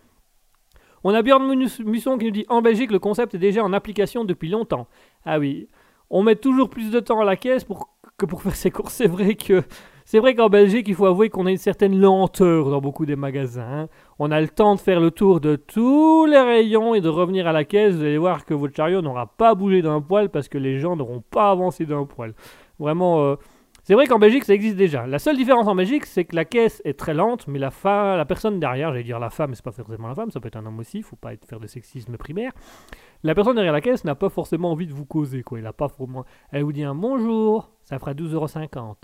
On a Björn Mus- Musson qui nous dit En Belgique, le concept est déjà en application depuis longtemps. Ah oui, on met toujours plus de temps à la caisse pour, pour faire ses courses. C'est vrai que. C'est vrai qu'en Belgique, il faut avouer qu'on a une certaine lenteur dans beaucoup des magasins. hein. On a le temps de faire le tour de tous les rayons et de revenir à la caisse. Vous allez voir que votre chariot n'aura pas bougé d'un poil parce que les gens n'auront pas avancé d'un poil. Vraiment, euh, c'est vrai qu'en Belgique, ça existe déjà. La seule différence en Belgique, c'est que la caisse est très lente, mais la, la personne derrière, j'allais dire la femme, mais c'est pas forcément la femme, ça peut être un homme aussi, faut pas faire de sexisme primaire. La personne derrière la caisse n'a pas forcément envie de vous causer, quoi. Il a pas vraiment... Elle vous dit un bonjour, ça fera 12,50€.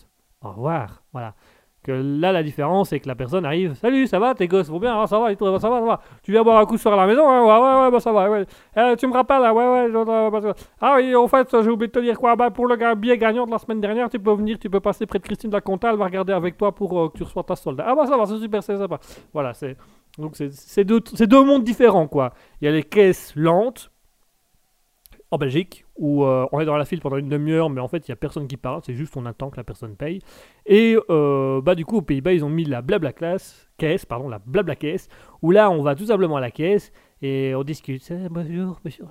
Au revoir. Voilà. Que là, la différence, c'est que la personne arrive. Salut, ça va, tes gosses vont bien, Ah, ça va, et toi, ça va, ça va. Tu viens boire un coup à la maison, hein ouais, ouais, ouais, bah, ça va. Euh, tu me rappelles, là, ouais, ouais, Ah oui, en fait, j'ai oublié de te dire quoi, bah, pour le billet gagnant de la semaine dernière, tu peux venir, tu peux passer près de Christine de la Compta, elle va regarder avec toi pour euh, que tu reçois ta solde. Ah bah ça va, c'est super, c'est sympa. Voilà, c'est donc c'est deux, deux mondes différents, quoi. Il y a les caisses lentes, en Belgique où euh, on est dans la file pendant une demi-heure, mais en fait il y a personne qui parle, c'est juste on attend que la personne paye. Et euh, bah du coup aux Pays-Bas ils ont mis la blabla classe, caisse, pardon, la blabla caisse, où là on va tout simplement à la caisse et on discute. Eh, bonjour, monsieur,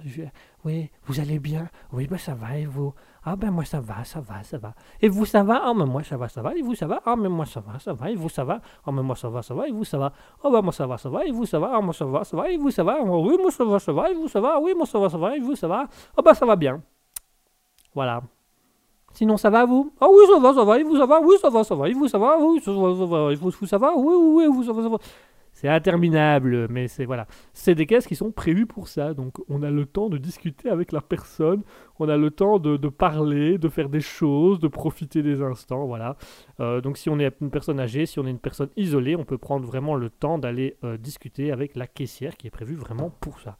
oui, vous allez bien? Oui, bah ça va et vous? Ah ben moi ça va, ça va, ça va. Et vous ça va Ah mais moi ça va, ça va. Et vous ça va Ah mais moi ça va, ça va. Et vous ça va Ah mais moi ça va, ça va. Et vous ça va Ah ben moi ça va, ça va. Et vous ça va Ah moi ça va, ça va. Et vous ça va Ah, Oui moi ça va, ça va. Et vous ça va Ah Oui moi ça va, ça va. Et vous ça va Ah ben ça va bien. Voilà. Sinon ça va vous Ah oui ça va, ça va. Et vous ça va Oui ça va, ça va. Et vous ça va Oui ça va, ça va. Et vous, ça va oui oui. Vous ça va, ça va. C'est interminable, mais c'est voilà. C'est des caisses qui sont prévues pour ça. Donc on a le temps de discuter avec la personne, on a le temps de, parler, de faire des choses, de profiter des instants. Voilà. Euh, donc si on est une personne âgée, si on est une personne isolée, on peut prendre vraiment le temps d'aller euh, discuter avec la caissière qui est prévue vraiment pour ça.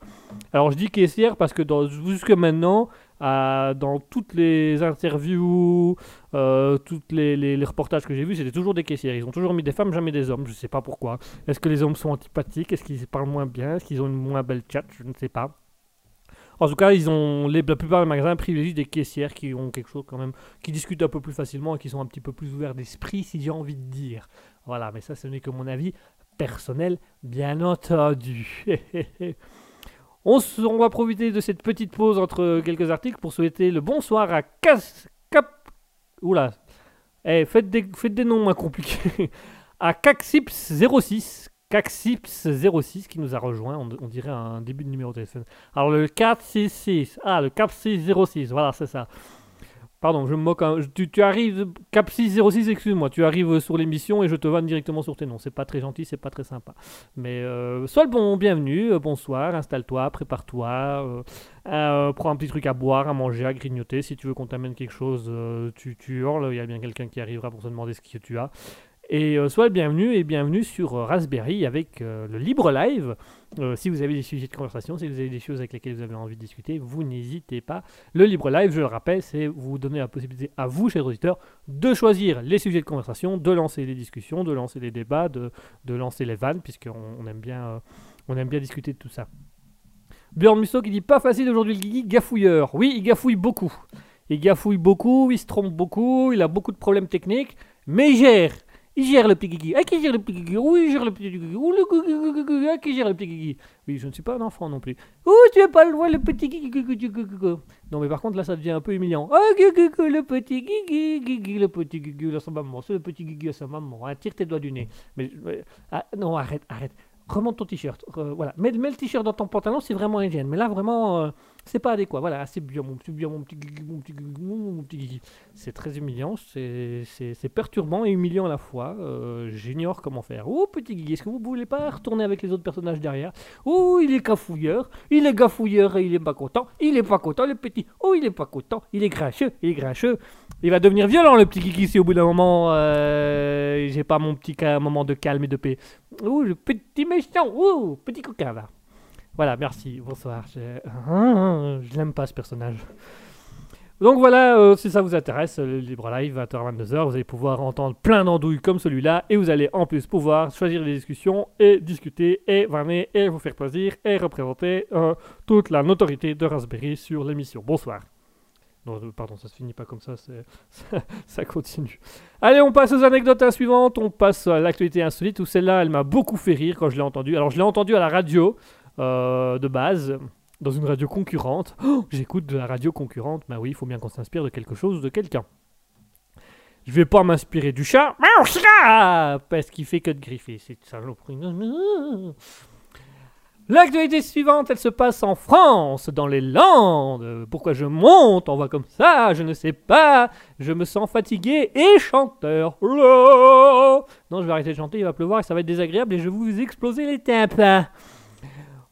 Alors je dis caissière parce que dans- jusque maintenant, dans toutes les interviews, euh, tous les, les- les reportages que j'ai vus, c'était toujours des caissières. Ils ont toujours mis des femmes, jamais des hommes. Je ne sais pas pourquoi. Est-ce que les hommes sont antipathiques? Est-ce qu'ils parlent moins bien? Est-ce qu'ils ont une moins belle chat Je ne sais pas. En tout cas, ils ont la plupart des magasins privilégient des caissières qui ont quelque chose quand même, qui discutent un peu plus facilement et qui sont un petit peu plus ouverts d'esprit, si j'ai envie de dire. Voilà, mais ça, ce n'est que mon avis personnel, bien entendu. on, va profiter de cette petite pause entre quelques articles pour souhaiter le bonsoir à Cas. Oula. Eh, faites, des, faites des noms moins compliqués. à Caxips06. Caxips06 qui nous a rejoint, on, dirait un début de numéro de téléphone. Alors le 466, ah le Cap 606, voilà c'est ça. Pardon, je me moque. Tu, arrives, Cap 606, excuse-moi, tu arrives sur l'émission et je te vanne directement sur tes noms. C'est pas très gentil, c'est pas très sympa. Mais euh, sois le bon, bienvenue, euh, bonsoir, installe-toi, prépare-toi, euh, prends un petit truc à boire, à manger, à grignoter. Si tu veux qu'on t'amène quelque chose, tu, tu hurles, il y a bien quelqu'un qui arrivera pour te demander ce que tu as. Et euh, sois le bienvenu et bienvenue sur euh, Raspberry avec euh, le Libre Live. Euh, si vous avez des sujets de conversation, si vous avez des choses avec lesquelles vous avez envie de discuter, vous n'hésitez pas. Le Libre Live, je le rappelle, c'est vous donner la possibilité à vous, chers auditeurs, de choisir les sujets de conversation, de lancer les discussions, de lancer les débats, de, de lancer les vannes, puisqu'on on aime, bien, aime bien discuter de tout ça. Björn Musso qui dit pas facile aujourd'hui le Guigui, gafouilleur. Oui, il gafouille beaucoup. Il gafouille beaucoup, il se trompe beaucoup, il a beaucoup de problèmes techniques, mais il gère. Il gère le petit Guigui. Ah, qui gère le petit Guigui Oui, il gère le petit Guigui. Ouh, le Guigui. Ah, qui gère le petit Guigui Oui, je ne suis pas un enfant non plus. Ouh, tu n'as pas le droit, le petit Guigui. Non, mais par contre, là, ça devient un peu humiliant. Ah, Guigui, le petit Guigui, Guigui, le petit Guigui, à sa maman. C'est le petit Guigui à sa maman. Ah, tire tes doigts du nez. Mais, mais- ah, non, arrête, arrête. Remonte ton t-shirt. Euh, voilà. Mets, mets le t-shirt dans ton pantalon, c'est vraiment hygiène. Mais là, vraiment, euh, c'est pas adéquat. Voilà, c'est bien, mon petit, bien, mon petit mon. C'est très humiliant, c'est perturbant et humiliant à la fois. Euh, J'ignore comment faire. Oh, petit Guigui, est-ce que vous voulez pas retourner avec les autres personnages derrière? Oh, il est gafouilleur, il est gafouilleur et il est pas content. Il est pas content, le petit. Oh, il est pas content, il est grincheux, il est grincheux. Il va devenir violent, le petit Guigui, si au bout d'un moment, euh, j'ai pas mon petit moment de calme et de paix. Oh, le petit méchant, oh, petit coquin, là. Voilà, merci, bonsoir. Je, je l'aime pas ce personnage. Donc voilà, euh, si ça vous intéresse, le Libre Live, 20h-22h, vous allez pouvoir entendre plein d'andouilles comme celui-là, et vous allez en plus pouvoir choisir les discussions, et discuter, et vanner, et vous faire plaisir, et représenter euh, toute la notoriété de Raspberry sur l'émission. Bonsoir. Non, euh, pardon, ça se finit pas comme ça, ça, ça continue. Allez, on passe aux anecdotes suivantes, on passe à l'actualité insolite, où celle-là, elle m'a beaucoup fait rire quand je l'ai entendue. Alors, je l'ai entendue à la radio, euh, de base, dans une radio concurrente. Oh, J'écoute de la radio concurrente. Bah oui, il faut bien qu'on s'inspire de quelque chose ou de quelqu'un. Je vais pas m'inspirer du chat. Parce qu'il fait que de griffer. C'est. L'actualité suivante, elle se passe en France, dans les Landes. Pourquoi je monte en voix comme ça Je ne sais pas. Je me sens fatigué et chanteur. Non, je vais arrêter de chanter, il va pleuvoir et ça va être désagréable et je vais vous exploser les tympans.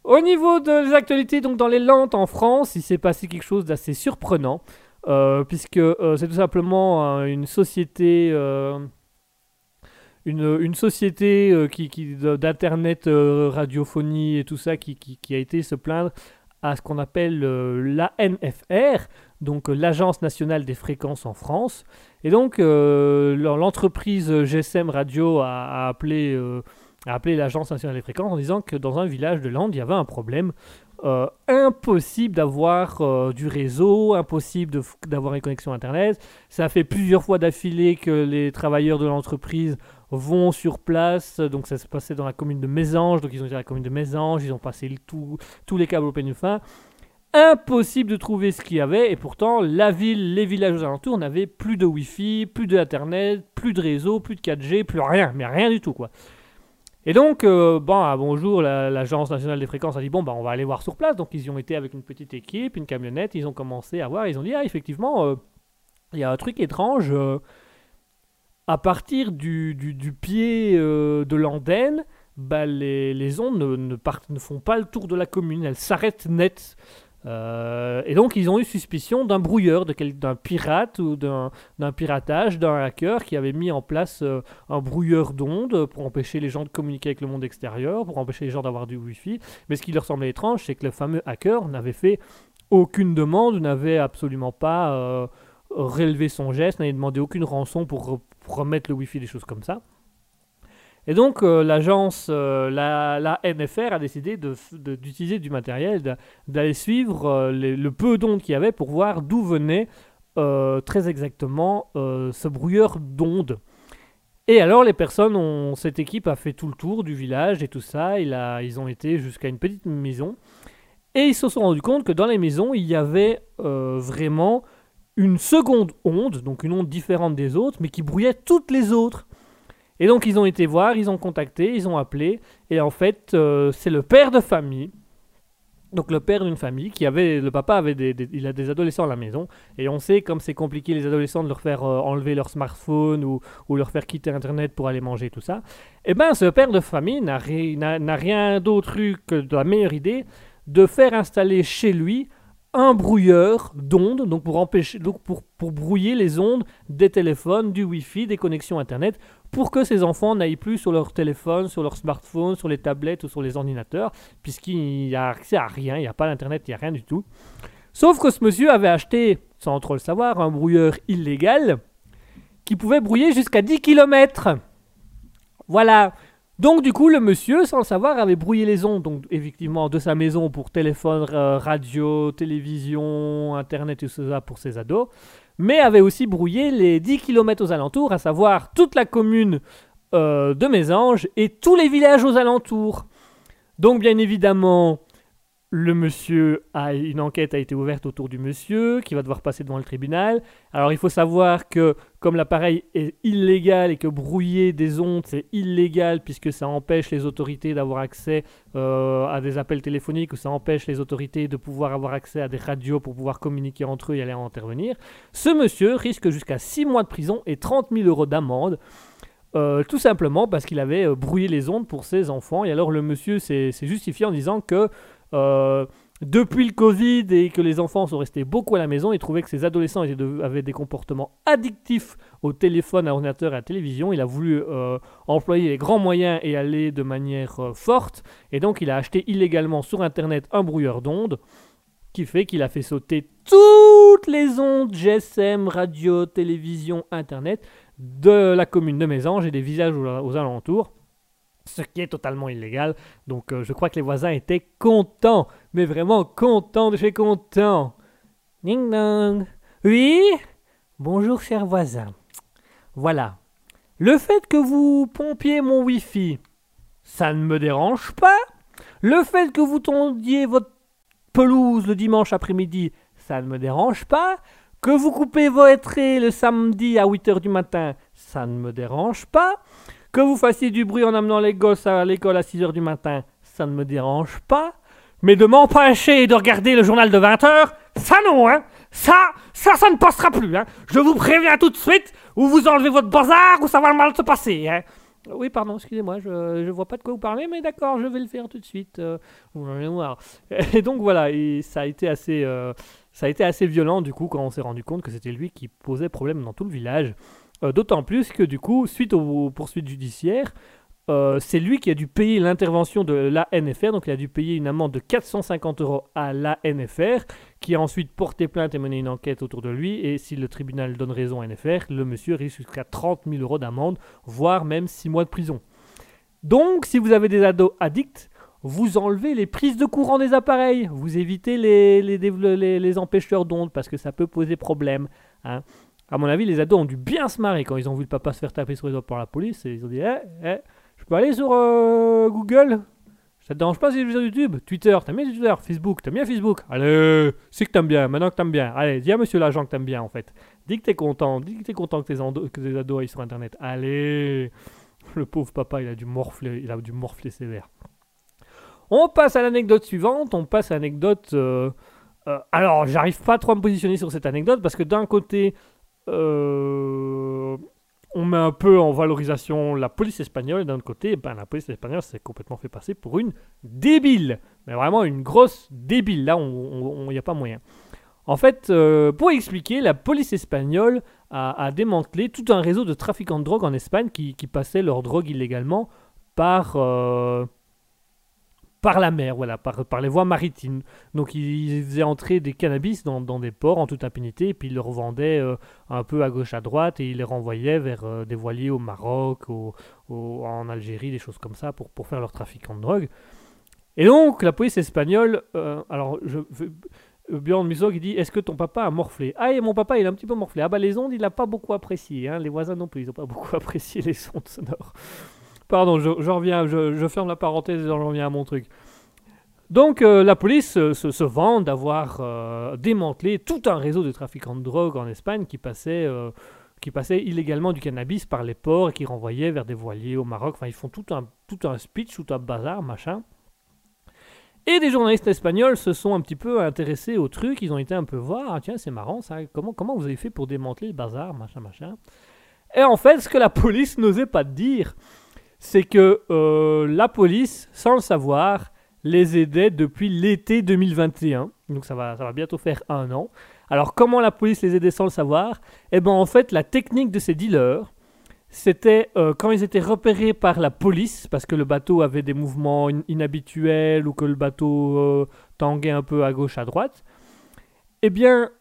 Au niveau des actualités, donc dans les Landes en France, il s'est passé quelque chose d'assez surprenant, euh, puisque euh, c'est tout simplement euh, une société, une, société qui, d'internet, radiophonie et tout ça, qui, a été se plaindre à ce qu'on appelle l'ANFR, donc l'Agence nationale des fréquences en France. Et donc l'en- l'entreprise GSM Radio a, appelé a appelé l'Agence nationale des fréquences en disant que dans un village de Landes, il y avait un problème. Euh, impossible d'avoir euh, du réseau, impossible d'avoir une connexion Internet. Ça fait plusieurs fois d'affilée que les travailleurs de l'entreprise vont sur place. Donc ça se passait dans la commune de Mésange. Donc ils ont été à la commune de Mésange, ils ont passé tous les câbles au peigne fin. Impossible de trouver ce qu'il y avait, et pourtant, la ville, les villages aux alentours n'avaient plus de Wi-Fi, plus d'internet, plus de réseau, plus de 4G, plus rien, mais rien du tout, quoi. Et donc, euh, bonjour, la- l'Agence nationale des fréquences a dit bon, bah, on va aller voir sur place. Donc, ils y ont été avec une petite équipe, une camionnette, ils ont commencé à voir, ils ont dit ah, effectivement, euh, il y a un truc étrange. euh, à partir du, pied de l'antenne, bah, les, ondes ne, ne font pas le tour de la commune, elles s'arrêtent net. Euh, et donc, ils ont eu suspicion d'un brouilleur, d'un pirate ou d'un piratage, d'un hacker qui avait mis en place euh, un brouilleur d'ondes pour empêcher les gens de communiquer avec le monde extérieur, pour empêcher les gens d'avoir du Wi-Fi. Mais ce qui leur semblait étrange, c'est que le fameux hacker n'avait fait aucune demande, n'avait absolument pas euh, relevé son geste, n'avait demandé aucune rançon pour remettre le Wi-Fi, des choses comme ça. Et donc, euh, l'agence, euh, la, NFR a décidé f- de- d'utiliser du matériel, d'a- d'aller suivre euh, le peu d'ondes qu'il y avait pour voir d'où venait très exactement ce brouilleur d'ondes. Et alors, les personnes ont. Cette équipe a fait tout le tour du village et tout ça. Ils ont été jusqu'à une petite maison. Et ils se sont rendus compte que dans les maisons, il y avait vraiment une seconde onde, donc une onde différente des autres, mais qui brouillait toutes les autres. Et donc, ils ont été voir, ils ont contacté, ils ont appelé. Et en fait, euh, c'est le père de famille. Donc le père d'une famille qui avait, le papa avait des, il a des adolescents à la maison et on sait comme c'est compliqué les adolescents de leur faire euh, enlever leur smartphone ou, ou leur faire quitter internet pour aller manger tout ça. Et ben ce père de famille n'a ri- rien d'autre eu que de la meilleure idée de faire installer chez lui un brouilleur d'ondes, donc pour empêcher, donc pour, pour brouiller les ondes des téléphones, du Wi-Fi, des connexions internet, pour que ces enfants n'aillent plus sur leur téléphone, sur leur smartphone, sur les tablettes ou sur les ordinateurs, puisqu'il n'y a accès à rien, il n'y a pas d'internet, il n'y a rien du tout. Sauf que ce monsieur avait acheté, sans trop le savoir, un brouilleur illégal qui pouvait brouiller jusqu'à 10 km. Voilà. Donc du coup, le monsieur, sans le savoir, avait brouillé les ondes, donc effectivement de sa maison pour téléphone, euh, radio, télévision, internet et tout ça pour ses ados, mais avait aussi brouillé les 10 km aux alentours, à savoir toute la commune euh, de Mésanges et tous les villages aux alentours. Donc bien évidemment, le monsieur a une enquête a été ouverte autour du monsieur qui va devoir passer devant le tribunal. Alors il faut savoir que comme l'appareil est illégal et que brouiller des ondes c'est illégal puisque ça empêche les autorités d'avoir accès euh, à des appels téléphoniques ou ça empêche les autorités de pouvoir avoir accès à des radios pour pouvoir communiquer entre eux et aller intervenir. Ce monsieur risque jusqu'à 6 mois de prison et 30 000 euros d'amende. Euh, tout simplement parce qu'il avait euh, brouillé les ondes pour ses enfants. Et alors le monsieur s'est justifié en disant que depuis le Covid et que les enfants sont restés beaucoup à la maison, il trouvait que ces adolescents avaient des comportements addictifs au téléphone, à l'ordinateur et à la télévision. Il a voulu euh, employer les grands moyens et aller de manière euh, forte. Et donc il a acheté illégalement sur Internet un brouilleur d'ondes qui fait qu'il a fait sauter toutes les ondes GSM, radio, télévision, Internet de la commune de Mésanges et des villages aux, aux alentours, ce qui est totalement illégal. Donc euh, je crois que les voisins étaient contents, mais vraiment contents de chez contents. Ding dong. Oui? Bonjour cher voisin. Voilà. Le fait que vous pompiez mon Wi-Fi, ça ne me dérange pas. Le fait que vous tondiez votre pelouse le dimanche après-midi, ça ne me dérange pas. Que vous coupez vos hêtraies le samedi à 8h du matin, ça ne me dérange pas. Que vous fassiez du bruit en amenant les gosses à l'école à 6h du matin, ça ne me dérange pas. Mais de m'empêcher de regarder le journal de 20h, ça non, hein Ça, ça, ça ne passera plus, hein Je vous préviens tout de suite, ou vous enlevez votre bazar, ou ça va mal se passer, hein oui, pardon, excusez-moi, je ne vois pas de quoi vous parlez, mais d'accord, je vais le faire tout de suite. euh, vous en voir. Et donc voilà, et ça a été assez, euh, ça a été assez violent du coup quand on s'est rendu compte que c'était lui qui posait problème dans tout le village. Euh, D'autant plus que du coup, suite aux poursuites judiciaires, euh, c'est lui qui a dû payer l'intervention de l'ANFR, donc il a dû payer une amende de 450 euros à l'ANFR, qui a ensuite porté plainte et mené une enquête autour de lui, et si le tribunal donne raison à NFR, le monsieur risque jusqu'à 30 000 euros d'amende, voire même 6 mois de prison. Donc, si vous avez des ados addicts, vous enlevez les prises de courant des appareils, vous évitez les, les, empêcheurs d'ondes, parce que ça peut poser problème. hein. À mon avis, les ados ont dû bien se marrer quand ils ont vu le papa se faire taper sur les doigts par la police, et ils ont dit, eh, eh, je peux aller sur euh, Google? Ça te dérange pas si je vais sur YouTube? Twitter, t'aimes bien Twitter Facebook, t'aimes bien Facebook Allez, c'est que t'aimes bien, maintenant que t'aimes bien. Allez, dis à monsieur l'agent que t'aimes bien en fait. Dis que t'es content, dis que t'es content que tes, ados aillent sur internet. Allez Le pauvre papa, il a dû morfler, il a dû morfler sévère. On passe à l'anecdote suivante, on passe à l'anecdote... euh, euh, alors, j'arrive pas trop à me positionner sur cette anecdote parce que d'un côté, euh, on met un peu en valorisation la police espagnole d'un autre côté, ben, la police espagnole s'est complètement fait passer pour une débile. Mais vraiment une grosse débile. Là, il n'y a pas moyen. En fait, euh, pour expliquer, la police espagnole a, démantelé tout un réseau de trafiquants de drogue en Espagne qui, qui passaient leur drogue illégalement par, euh, par la mer, voilà, par, les voies maritimes. Donc ils faisaient entrer des cannabis dans, des ports en toute impunité, et puis ils le revendaient euh, un peu à gauche à droite, et ils les renvoyaient vers euh, des voiliers au Maroc, au- en Algérie, des choses comme ça, pour, pour faire leur trafiquant de drogue. Et donc la police espagnole, euh, alors je... Bjorn Musso qui dit Est-ce que ton papa a morflé? Ah, et mon papa, il a un petit peu morflé. Ah, bah, les ondes, il n'a pas beaucoup apprécié. hein. Les voisins non plus, ils n'ont pas beaucoup apprécié les ondes sonores. Pardon, je, reviens, je, ferme la parenthèse et je reviens à mon truc. Donc, euh, la police euh, se, se vante d'avoir euh, démantelé tout un réseau de trafiquants de drogue en Espagne qui passait, qui passait illégalement du cannabis par les ports et qui renvoyait vers des voiliers au Maroc. Enfin, ils font tout un, tout un speech, tout un bazar, machin. Et des journalistes espagnols se sont un petit peu intéressés au truc, ils ont été un peu voir, ah, tiens, c'est marrant ça, comment, comment vous avez fait pour démanteler le bazar, machin, machin. Et en fait, ce que la police n'osait pas dire, c'est que euh, la police, sans le savoir, les aidait depuis l'été 2021. Donc ça va, ça va bientôt faire un an. Alors comment la police les aidait sans le savoir? Eh bien en fait, la technique de ces dealers, c'était euh, quand ils étaient repérés par la police, parce que le bateau avait des mouvements in- inhabituels ou que le bateau euh, tanguait un peu à gauche, à droite, eh bien,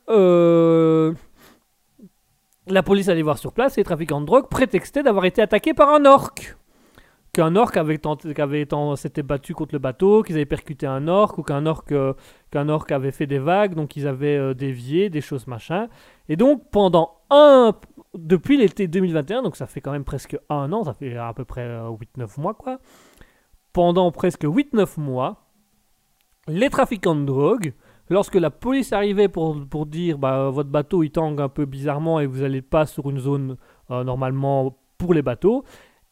la police allait voir sur place et les trafiquants de drogue prétextaient d'avoir été attaqués par un orque. Qu'un orque avait, ten- s'était battu contre le bateau, qu'ils avaient percuté un orque, ou qu'un orque, euh, qu'un orque avait fait des vagues, donc ils avaient euh, dévié, des choses machin. Et donc, pendant un, depuis l'été 2021, donc ça fait quand même presque un an, ça fait à peu près euh, 8-9 mois quoi, pendant presque 8-9 mois, les trafiquants de drogue, lorsque la police arrivait pour, pour dire bah, votre bateau il tangue un peu bizarrement et vous n'allez pas sur une zone euh, normalement pour les bateaux,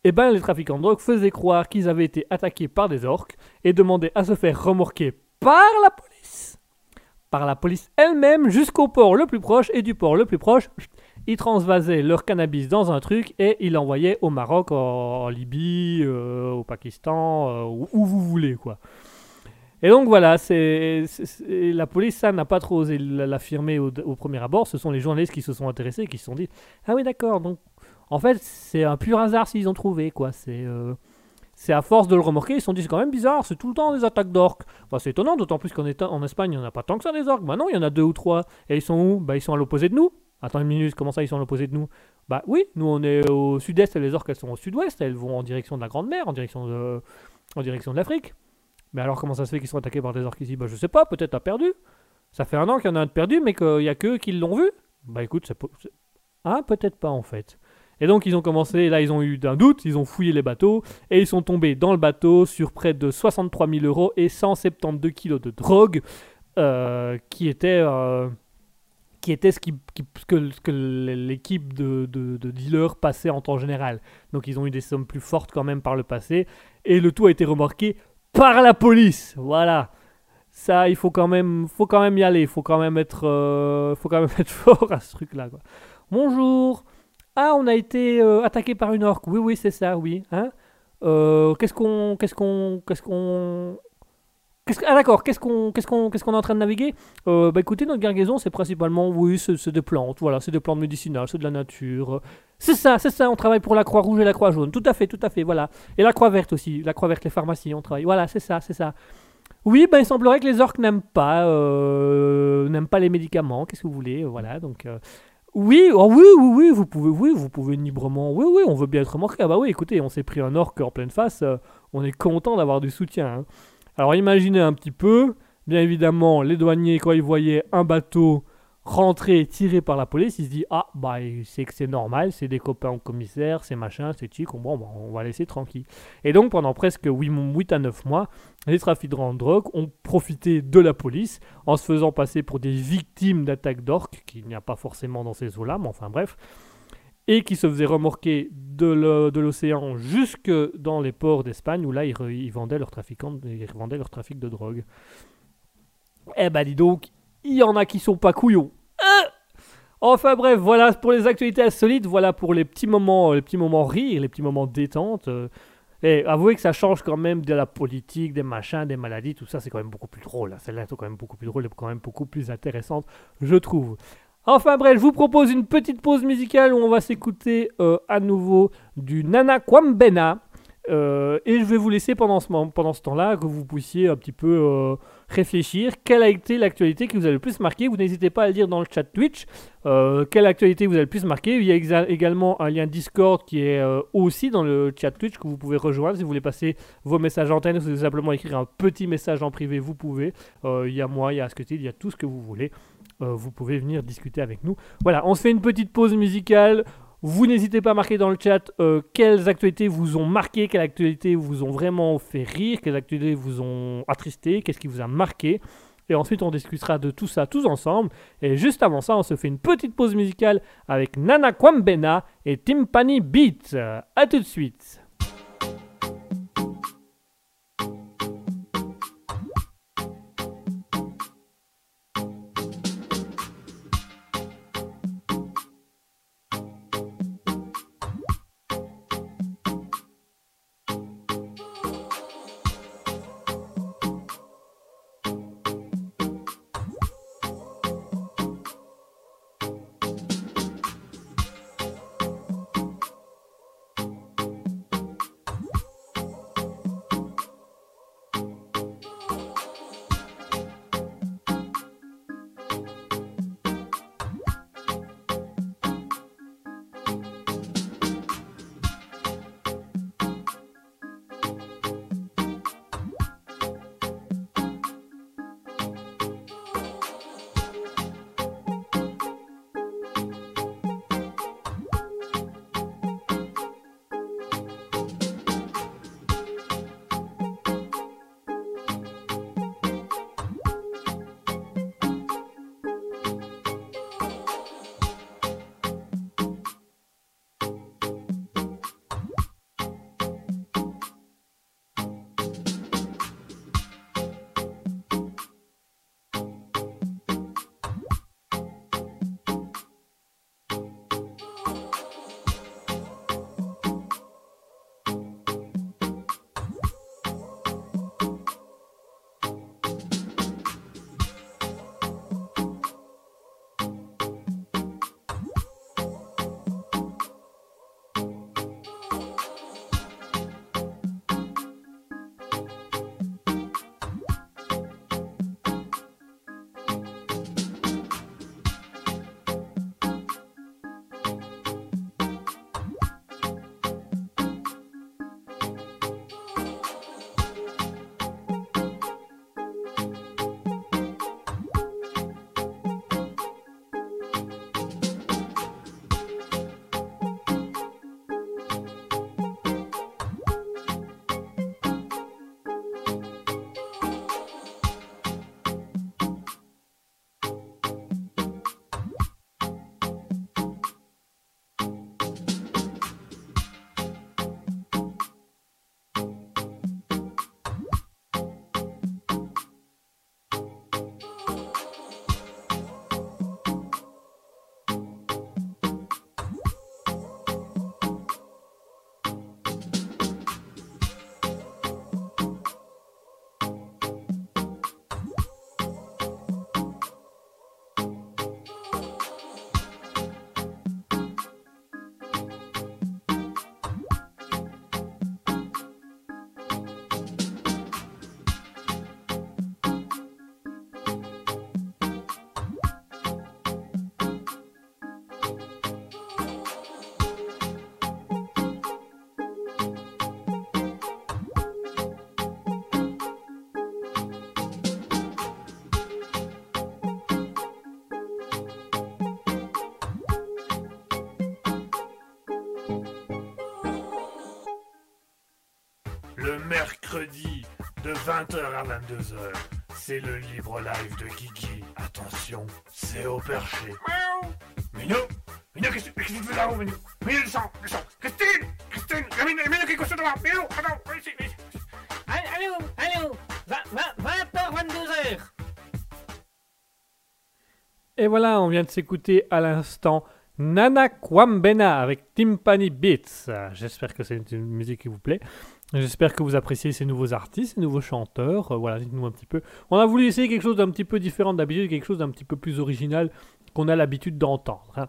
et ben les trafiquants de drogue faisaient croire qu'ils avaient été attaqués par des orques et demandaient à se faire remorquer par la police, par la police elle-même jusqu'au port le plus proche et du port le plus proche, ils transvasaient leur cannabis dans un truc et ils l'envoyaient au Maroc, en, Libye, euh, au Pakistan, euh, où, vous voulez quoi. Et donc voilà, c'est la police ça n'a pas trop osé l'affirmer au, au premier abord. Ce sont les journalistes qui se sont intéressés et qui se sont dit ah oui d'accord donc en fait c'est un pur hasard s'ils ont trouvé quoi. C'est euh, c'est à force de le remorquer ils se sont dit c'est quand même bizarre c'est tout le temps des attaques d'orques. Bah, c'est étonnant d'autant plus qu'en Espagne il n'y en a pas tant que ça des orques. Bah non il y en a deux ou trois et ils sont où? Bah ils sont à l'opposé de nous. Attends une minute comment ça ils sont à l'opposé de nous? Bah oui nous on est au sud-est et les orques elles sont au sud-ouest elles vont en direction de la Grande Mer en direction de l'Afrique. Mais alors, comment ça se fait qu'ils sont attaqués par des orques ici? Bah, je sais pas, peut-être t'as perdu. Ça fait un an qu'il y en a un de perdu, mais qu'il y a que qui l'ont vu. Bah, écoute, c'est. Ah, peut-être pas en fait. Et donc, ils ont commencé, là, ils ont eu d'un doute, ils ont fouillé les bateaux, et ils sont tombés dans le bateau sur près de 63 000 euros et 172 kilos de drogue, euh, qui était. euh, qui était ce, que, ce que l'équipe de, de, de dealers passait en temps général. Donc ils ont eu des sommes plus fortes quand même par le passé. Et le tout a été remorqué par la police. Voilà. Ça, il faut quand même, faut quand même y aller. Il faut quand même être, euh, faut quand même être fort à ce truc-là. Bonjour. Ah, on a été euh, attaqué par une orque. Oui, oui, c'est ça, oui. Hein Euh, qu'est-ce qu'on, qu'est-ce qu'on, qu'est-ce qu'on, que- ah d'accord. Qu'est-ce qu'on, qu'est-ce qu'on, qu'est-ce qu'on est en train de naviguer? Euh, Bah écoutez, notre gargaison, c'est principalement, oui, c'est des plantes. Voilà, c'est des plantes médicinales, c'est de la nature. C'est ça, c'est ça. On travaille pour la Croix Rouge et la Croix Jaune. Tout à fait, tout à fait. Voilà. Et la Croix Verte aussi. La Croix Verte, les pharmacies, on travaille. Voilà, c'est ça, c'est ça. Oui, ben il semblerait que les orques n'aiment pas, n'aiment pas les médicaments. Qu'est-ce que vous voulez Voilà, donc. Oui, oh oui, oui, oui, vous pouvez, oui, vous pouvez librement. Oui, oui, on veut bien être remorqué. Ah bah oui, écoutez, on s'est pris un orque en pleine face. euh, on est content d'avoir du soutien. hein. Alors imaginez un petit peu. Bien évidemment, les douaniers, quand ils voyaient un bateau rentrer tiré par la police, il se dit Ah, bah, c'est que c'est normal, c'est des copains au commissaire, c'est machin, c'est chic, bon, bah, on va laisser tranquille. Et donc, pendant presque 8, 8 à 9 mois, les trafiquants de drogue ont profité de la police en se faisant passer pour des victimes d'attaques d'orques, qu'il n'y a pas forcément dans ces eaux-là, mais enfin bref, et qui se faisaient remorquer de l'océan jusque dans les ports d'Espagne, où là, ils, ils vendaient leur trafic de drogue. Eh ben dis donc, il y en a qui sont pas couillons. Euh enfin bref, voilà pour les actualités insolites, voilà pour les petits moments, les petits moments rires, les petits moments détente. Euh. Et avouez que ça change quand même de la politique, des machins, des maladies, tout ça, c'est quand même beaucoup plus drôle. Celle-là est quand même beaucoup plus drôle et quand même beaucoup plus intéressante, je trouve. Enfin bref, je vous propose une petite pause musicale où on va s'écouter euh, à nouveau du Nana Kwambena. Et je vais vous laisser pendant ce, temps-là que vous puissiez un petit peu réfléchir. Quelle a été l'actualité qui vous a le plus marqué? Vous n'hésitez pas à le dire dans le chat Twitch. Euh, quelle actualité vous a le plus marqué? Il y a également un lien Discord qui est aussi dans le chat Twitch que vous pouvez rejoindre si vous voulez passer vos messages antenne ou si vous simplement écrire un petit message en privé, vous pouvez. Il y a moi, il y a Asketil, il y a tout ce que vous voulez. vous pouvez venir discuter avec nous. Voilà, on se fait une petite pause musicale. Vous n'hésitez pas à marquer dans le chat euh, quelles actualités vous ont marqué, quelles actualités vous ont vraiment fait rire, quelles actualités vous ont attristé, qu'est-ce qui vous a marqué. Et ensuite, on discutera de tout ça tous ensemble. Et juste avant ça, on se fait une petite pause musicale avec Nana Kwambena et Timpani Beat. A tout de suite. Mercredis de 20h à 22h. C'est le libre live de Guigui. Attention, c'est au perché. Minou Minou, qu'est-ce que tu fais là-haut, Minou Minou, descends, descends Christine Christine Minou, Minou, qui couche devant Minou, attends, viens ici, viens ici Allô, allô 20h, 22h Et voilà, on vient de s'écouter à l'instant Nana Kwambena avec Timpani Beats. J'espère que c'est une musique qui vous plaît. J'espère que vous appréciez ces nouveaux artistes, ces nouveaux chanteurs. Euh, voilà, dites-nous un petit peu. On a voulu essayer quelque chose d'un petit peu différent d'habitude, quelque chose d'un petit peu plus original qu'on a l'habitude d'entendre. hein.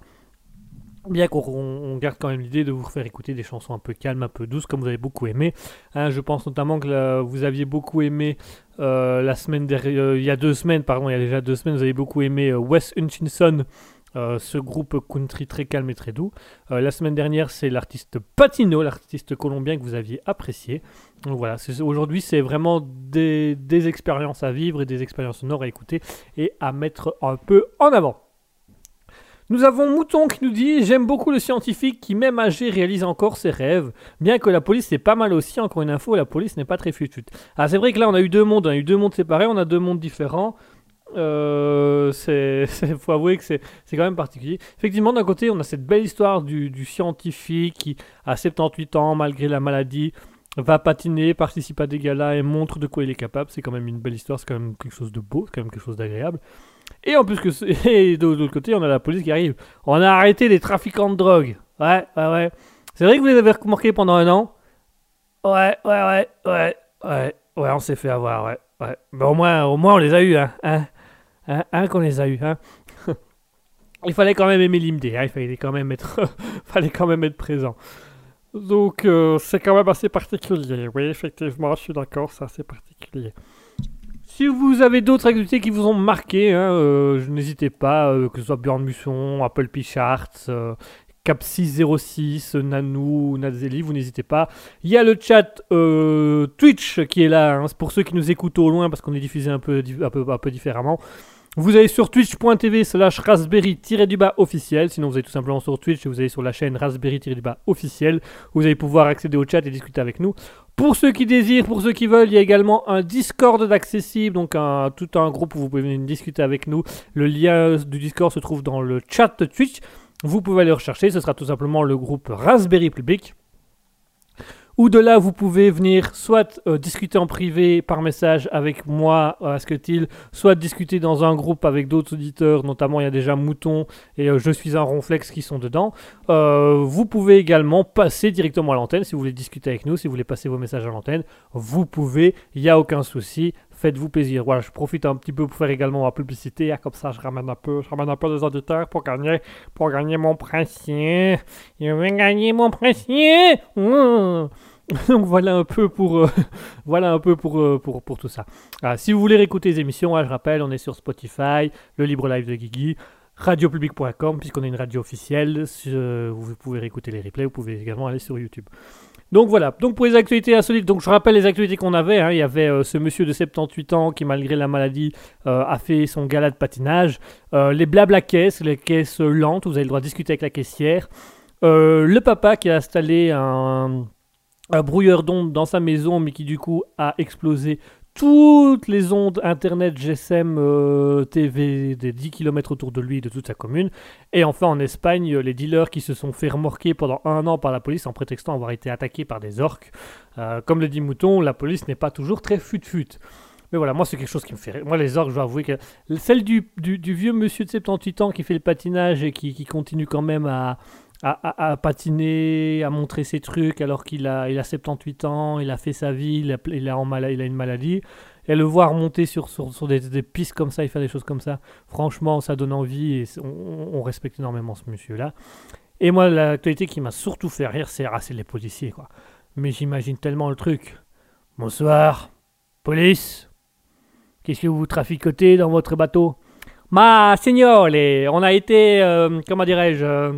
Bien qu'on on garde quand même l'idée de vous faire écouter des chansons un peu calmes, un peu douces, comme vous avez beaucoup aimé. Hein, je pense notamment que vous aviez beaucoup aimé euh, la semaine dernière, euh, il y a deux semaines, pardon, il y a déjà deux semaines, vous avez beaucoup aimé Wes Hutchinson, euh, ce groupe country très calme et très doux. Euh, la semaine dernière, c'est l'artiste Patino, l'artiste colombien que vous aviez apprécié. Donc voilà, aujourd'hui, c'est vraiment des, des expériences à vivre et des expériences sonores à écouter et à mettre un peu en avant. Nous avons Mouton qui nous dit J'aime beaucoup le scientifique qui, même âgé, réalise encore ses rêves. Bien que la police, c'est pas mal aussi. Encore une info, la police n'est pas très futute. Ah, c'est vrai que là, on a eu deux mondes. On a eu deux mondes séparés, on a deux mondes différents. Euh, c'est, faut avouer que c'est, quand même particulier. Effectivement, d'un côté, on a cette belle histoire du, scientifique qui, à 78 ans, malgré la maladie, va patiner, participe à des galas et montre de quoi il est capable. C'est quand même une belle histoire, c'est quand même quelque chose de beau, c'est quand même quelque chose d'agréable. Et en plus que et de l'autre côté, on a la police qui arrive. On a arrêté les trafiquants de drogue. Ouais, ouais, ouais. C'est vrai que vous les avez remarqués pendant un an? Ouais, ouais, ouais, ouais, ouais, ouais, on s'est fait avoir, ouais, ouais. Mais au moins, au moins, on les a eus, hein, hein, hein, hein, qu'on les a eus, hein. il fallait quand même aimer l'IMD, hein, il fallait quand même être, fallait quand même être présent. Donc, euh, c'est quand même assez particulier. Oui, effectivement, je suis d'accord, c'est assez particulier. Si vous avez d'autres activités qui vous ont marqué, hein, euh, n'hésitez pas, euh, que ce soit Björn Musson, Apple Pichards, euh, Cap606, Nanou, Nazeli, vous n'hésitez pas. Il y a le chat Twitch qui est là, hein, pour ceux qui nous écoutent au loin parce qu'on est diffusé un peu, un peu, un peu différemment. Vous allez sur twitch.tv slash raspberry-du-bas officiel, sinon vous allez tout simplement sur Twitch et vous allez sur la chaîne raspberry-du-bas officiel, vous allez pouvoir accéder au chat et discuter avec nous. Pour ceux qui désirent, pour ceux qui veulent, il y a également un Discord d'accessible, donc tout un groupe où vous pouvez venir discuter avec nous. Le lien du Discord se trouve dans le chat Twitch. Vous pouvez aller rechercher, ce sera tout simplement le groupe Raspberry Public. Ou de là, vous pouvez venir soit euh, discuter en privé par message avec moi, euh, Asketil, soit discuter dans un groupe avec d'autres auditeurs, notamment il y a déjà Mouton et euh, Je suis un Ronflex qui sont dedans. Vous pouvez également passer directement à l'antenne. Si vous voulez discuter avec nous, si vous voulez passer vos messages à l'antenne, vous pouvez, il n'y a aucun souci, faites-vous plaisir. Voilà, je profite un petit peu pour faire également ma publicité, hein, comme ça je ramène un peu, je ramène un peu des auditeurs pour gagner, pour gagner mon princier. Je vais gagner mon princier. Mmh. Donc voilà un peu pour, euh, voilà un peu pour, euh, pour, pour tout ça. Ah, si vous voulez réécouter les émissions, hein, je rappelle, on est sur Spotify, le libre live de Guigui, radiopublic.com, puisqu'on est une radio officielle. euh, vous pouvez réécouter les replays, vous pouvez également aller sur YouTube. Donc voilà, donc pour les actualités insolites, donc je rappelle les actualités qu'on avait, hein. il y avait euh, ce monsieur de 78 ans qui malgré la maladie euh, a fait son gala de patinage, Euh, les blabla caisses, les caisses lentes, vous avez le droit de discuter avec la caissière, le papa qui a installé un, un brouilleur d'ondes dans sa maison, mais qui du coup a explosé toutes les ondes Internet, GSM, euh, TV des 10 km autour de lui et de toute sa commune. Et enfin en Espagne, euh, les dealers qui se sont fait remorquer pendant un an par la police en prétextant avoir été attaqués par des orques. Euh, comme le dit Mouton, la police n'est pas toujours très fut-fut. Mais voilà, moi c'est quelque chose qui me fait rire. Moi les orques, je dois avouer que celle du, du, vieux monsieur de 78 ans qui fait le patinage et qui continue quand même à, à, patiner, à montrer ses trucs alors qu'il a, il a 78 ans, il a fait sa vie, il a, en mala- il a une maladie. Et le voir monter sur, sur, sur des, pistes comme ça et faire des choses comme ça, franchement, ça donne envie et on, respecte énormément ce monsieur-là. Et moi, l'actualité qui m'a surtout fait rire, c'est ah, les policiers, quoi. Mais j'imagine tellement le truc. Bonsoir, police. Qu'est-ce que vous traficotez dans votre bateau? Ma signore, on a été, euh, comment dirais-je, euh,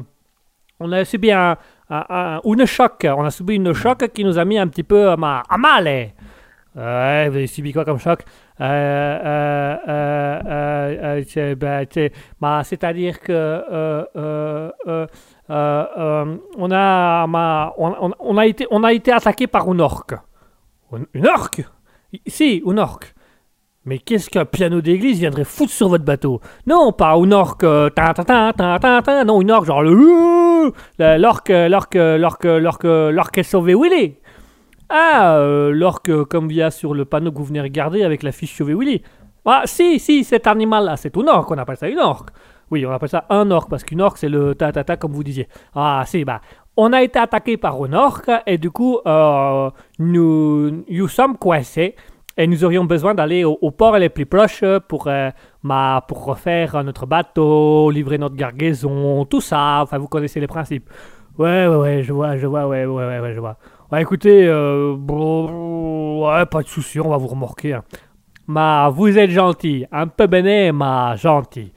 on a subi un, un- un- une choc. On a subi une choc qui nous a mis un petit peu à, ma- à mal. Ouais, vous avez subi quoi comme choc? Euh, euh, euh, euh, euh, ben, c'est- C'est-à-dire que euh, euh, euh, euh, euh, on, a, on, a été, on a été attaqué par une orque. Une orque? Si, une orque. Mais qu'est-ce qu'un piano d'église viendrait foutre sur votre bateau? Non, pas une orque. euh, tin, tin, tin, non, une orque genre le. L'orque, euh, l'orque, euh, l'orque, euh, l'orque, euh, l'orque est sauvé Willy. Ah, euh, l'orque comme il y a sur le panneau que vous venez regarder avec la fiche sauvé Willy. Ah, si, si, cet animal-là, c'est une orque, on appelle ça une orque. Oui, on appelle ça un orque, parce qu'une orque, c'est le ta-ta-ta, comme vous disiez. Ah, si, bah, on a été attaqué par une orque, et du coup, euh, nous, nous sommes coincés, et nous aurions besoin d'aller au, au port les plus proches pour, euh, pour refaire notre bateau, livrer notre gargaison, tout ça, enfin, vous connaissez les principes. Ouais, ouais, ouais, je vois, je vois, ouais, ouais, ouais, ouais je vois. Ouais, écoutez, euh, bon, ouais, pas de souci, on va vous remorquer. hein. Ma, vous êtes gentil, un peu béné, ma gentil.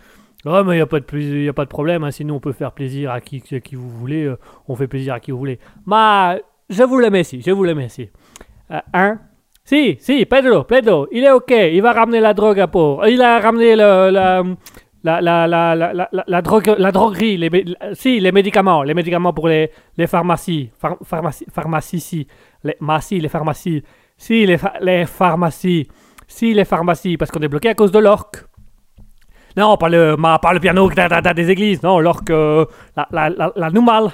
Ouais, mais il n'y a, pas de y a pas de problème, hein, sinon on peut faire plaisir à qui, à qui vous voulez, euh, on fait plaisir à qui vous voulez. Ma, je vous le remercie, je vous le remercie. Euh, hein Si, si, Pedro, Pedro, il est ok, il va ramener la drogue à port. Il a ramené la, drogue, la droguerie, les, si, les médicaments, les médicaments pour les, les pharmacies, phar- pharmacie, pharmacie, si, les, si, les pharmacies, si, les, pha- les pharmacies, si, les pharmacies, parce qu'on est bloqué à cause de l'orque. Non, pas le, pas le piano des églises, non, l'orque, euh, la, la, la, l'animal.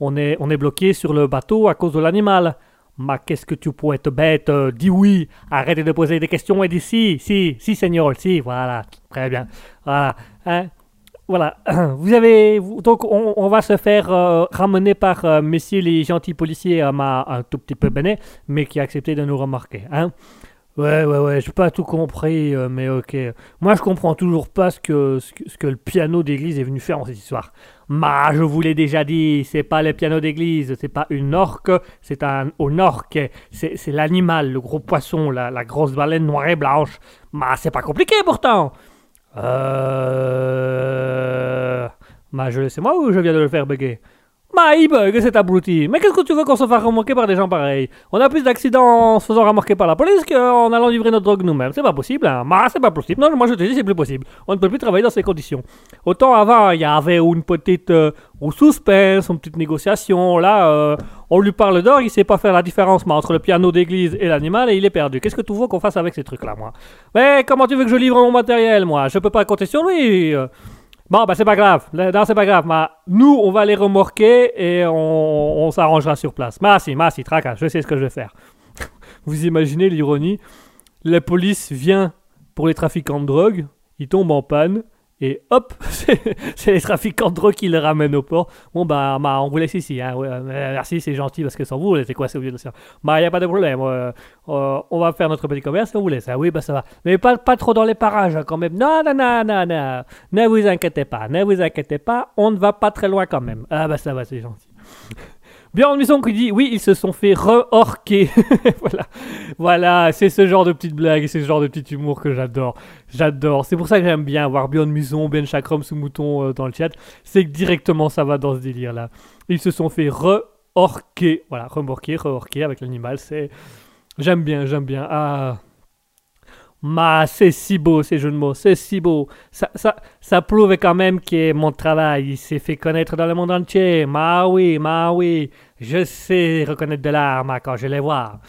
On est, on est bloqué sur le bateau à cause de l'animal. Ma, qu'est-ce que tu peux être bête euh, Dis oui, arrêtez de poser des questions et dis si, si, si, seigneur, si, voilà, très bien. Voilà, hein, voilà. Vous avez, donc on, on va se faire euh, ramener par euh, messieurs les gentils policiers un tout petit peu béné, mais qui a accepté de nous remarquer, hein. Ouais, ouais, ouais, j'ai pas tout compris, euh, mais ok. Moi, je comprends toujours pas ce que, ce que, le piano d'église est venu faire dans cette histoire. Ma, je vous l'ai déjà dit, c'est pas le piano d'église, c'est pas une orque, c'est un, orque, c'est l'animal, le gros poisson, la, la grosse baleine noire et blanche. Ma, c'est pas compliqué pourtant. Euh. Ma, je le sais moi ou je viens de le faire bugger? Il bug, c'est abruti. Mais qu'est-ce que tu veux qu'on se fasse remorquer par des gens pareils? On a plus d'accidents en se faisant remorquer par la police qu'en allant livrer notre drogue nous-mêmes. C'est pas possible, hein. Ma, c'est pas possible. Non, moi je te dis, c'est plus possible. On ne peut plus travailler dans ces conditions. Autant avant, il y avait une petite euh, suspense, une petite négociation. Là, euh, on lui parle d'or, il sait pas faire la différence entre le piano d'église et l'animal et il est perdu. Qu'est-ce que tu veux qu'on fasse avec ces trucs-là, moi? Mais comment tu veux que je livre mon matériel, moi? Je peux pas compter sur lui. Bon, bah c'est pas grave. Non, c'est pas grave. Nous, on va les remorquer et on, on s'arrangera sur place. Merci, merci, tracas, je sais ce que je vais faire. Vous imaginez l'ironie La police vient pour les trafiquants de drogue, ils tombent en panne, et hop, c'est c'est les trafiquants de drogue qui les ramènent au port. Bon, bah, on vous laisse ici. Hein. Euh, merci, c'est gentil, parce que sans vous, on était coincés au milieu de l'océan. Bah, y a pas de problème. euh, euh, on va faire notre petit commerce on vous laisse. Ah oui, bah, ça va. Mais pas, pas trop dans les parages, hein, quand même. Non, non, non, non, non. Ne vous inquiétez pas, ne vous inquiétez pas. On ne va pas très loin quand même. Ah, bah, ça va, c'est gentil. Björn Muson qui dit oui, ils se sont fait re-orquer. voilà, voilà, c'est ce genre de petite blague, c'est ce genre de petit humour que j'adore. J'adore. C'est pour ça que j'aime bien voir Björn Muson, Ben Chakram sous mouton euh, dans le chat. C'est que directement ça va dans ce délire là. Ils se sont fait re-orquer. Voilà, remorquer, re-orquer avec l'animal. C'est. J'aime bien, j'aime bien. Ah. Ma, c'est si beau ces jeux de mots, c'est si beau. Ça, ça, ça prouve quand même que mon travail il s'est fait connaître dans le monde entier. Ma oui, ma oui. Je sais reconnaître de l'art, ma, quand je les vois.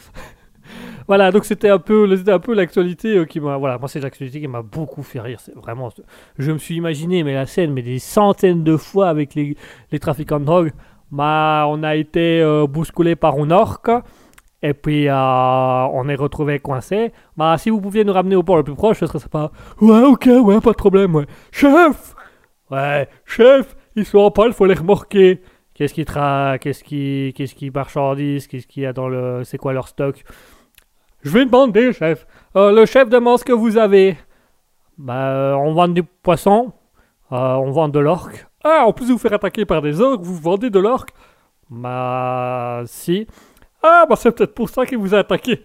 voilà, donc c'était un peu, un peu l'actualité euh, qui m'a, voilà, moi c'est l'actualité qui m'a beaucoup fait rire. C'est vraiment, je me suis imaginé, mais la scène, mais des centaines de fois avec les, les trafiquants de drogue. Ma, on a été euh, bousculé par une orque. Et puis, euh, on est retrouvé coincé. Bah, si vous pouviez nous ramener au port le plus proche, ce serait sympa. Ouais, ok, ouais, pas de problème, ouais. Chef Ouais, chef, ils sont en panne, faut les remorquer. Qu'est-ce qui tra... Qu'est-ce qui... Qu'est-ce qui marchandise Qu'est-ce qu'il y a dans le... C'est quoi leur stock? Je vais demander, chef. Euh, le chef demande ce que vous avez. Bah, euh, on vend du poisson. On vend de l'orque. Ah, en plus de vous faire attaquer par des orques, vous vendez de l'orque? Bah, si. Ah, bah c'est peut-être pour ça qu'il vous a attaqué.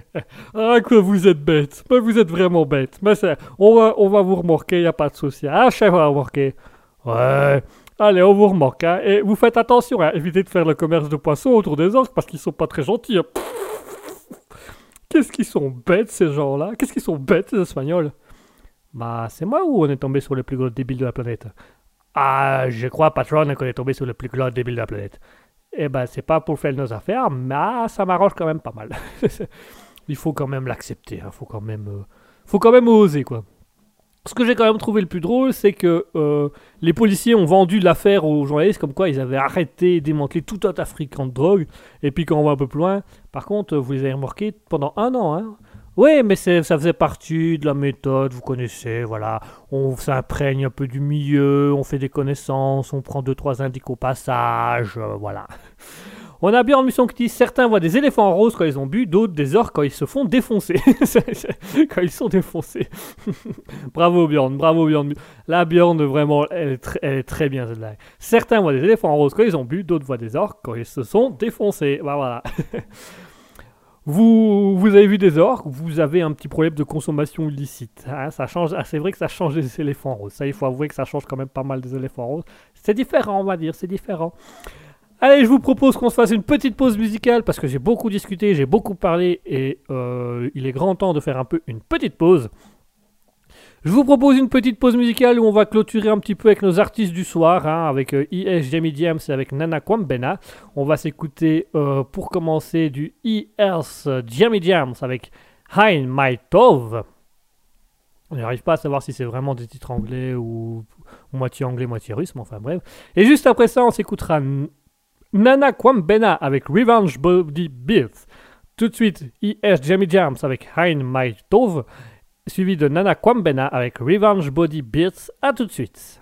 ah, que vous êtes bête. Mais vous êtes vraiment bête. Mais c'est, on va, on va vous remorquer, y a pas de souci. Ah, chef va remorquer. Ouais. Allez, on vous remorque. hein. Et vous faites attention, hein. évitez de faire le commerce de poissons autour des orques parce qu'ils sont pas très gentils. hein. Qu'est-ce qu'ils sont bêtes ces gens-là? Qu'est-ce qu'ils sont bêtes ces Espagnols? Bah, c'est moi ou on est tombé sur le plus gros débile de la planète? Ah, je crois, patron, qu'on est tombé sur le plus gros débile de la planète. Eh ben, c'est pas pour faire nos affaires, mais ça m'arrange quand même pas mal. Il faut quand même l'accepter, il faut quand même, euh, faut quand même oser, quoi. Ce que j'ai quand même trouvé le plus drôle, c'est que euh, les policiers ont vendu l'affaire aux journalistes comme quoi ils avaient arrêté et démantelé tout un trafiquant de drogue. Et puis quand on va un peu plus loin, par contre, vous les avez remarqués pendant un an, hein. Oui, mais ça faisait partie de la méthode, vous connaissez, voilà. On s'imprègne un peu du milieu, on fait des connaissances, on prend deux, trois indices au passage, euh, voilà. On a bien en qui certains voient des éléphants roses quand ils ont bu, d'autres des orques quand ils se font défoncer. quand ils sont défoncés. bravo Bjorn, bravo Bjorn. La Bjorn, vraiment, elle est, très- elle est très bien cette. Certains voient des éléphants roses quand ils ont bu, d'autres voient des orques quand ils se sont défoncés. Bah, voilà. Vous, vous avez vu des orques, vous avez un petit problème de consommation illicite. hein, ça change, ah, c'est vrai que ça change des éléphants roses. Ça, il faut avouer que ça change quand même pas mal des éléphants roses. C'est différent, on va dire, c'est différent. Allez, je vous propose qu'on se fasse une petite pause musicale parce que j'ai beaucoup discuté, j'ai beaucoup parlé et euh, il est grand temps de faire un peu une petite pause. Je vous propose une petite pause musicale où on va clôturer un petit peu avec nos artistes du soir, hein, avec euh, IS Jamie James et avec Nana Kwambena. On va s'écouter euh, pour commencer du IS Jamie James avec Hein My Tove. On n'arrive pas à savoir si c'est vraiment des titres anglais ou moitié anglais, moitié russe, mais enfin bref. Et juste après ça, on s'écoutera Nana Kwambena avec Revenge Body Beats. Tout de suite, IS Jamie James avec Hein My Tove, suivi de Nana Kwambena avec Revenge Body Beats. À tout de suite.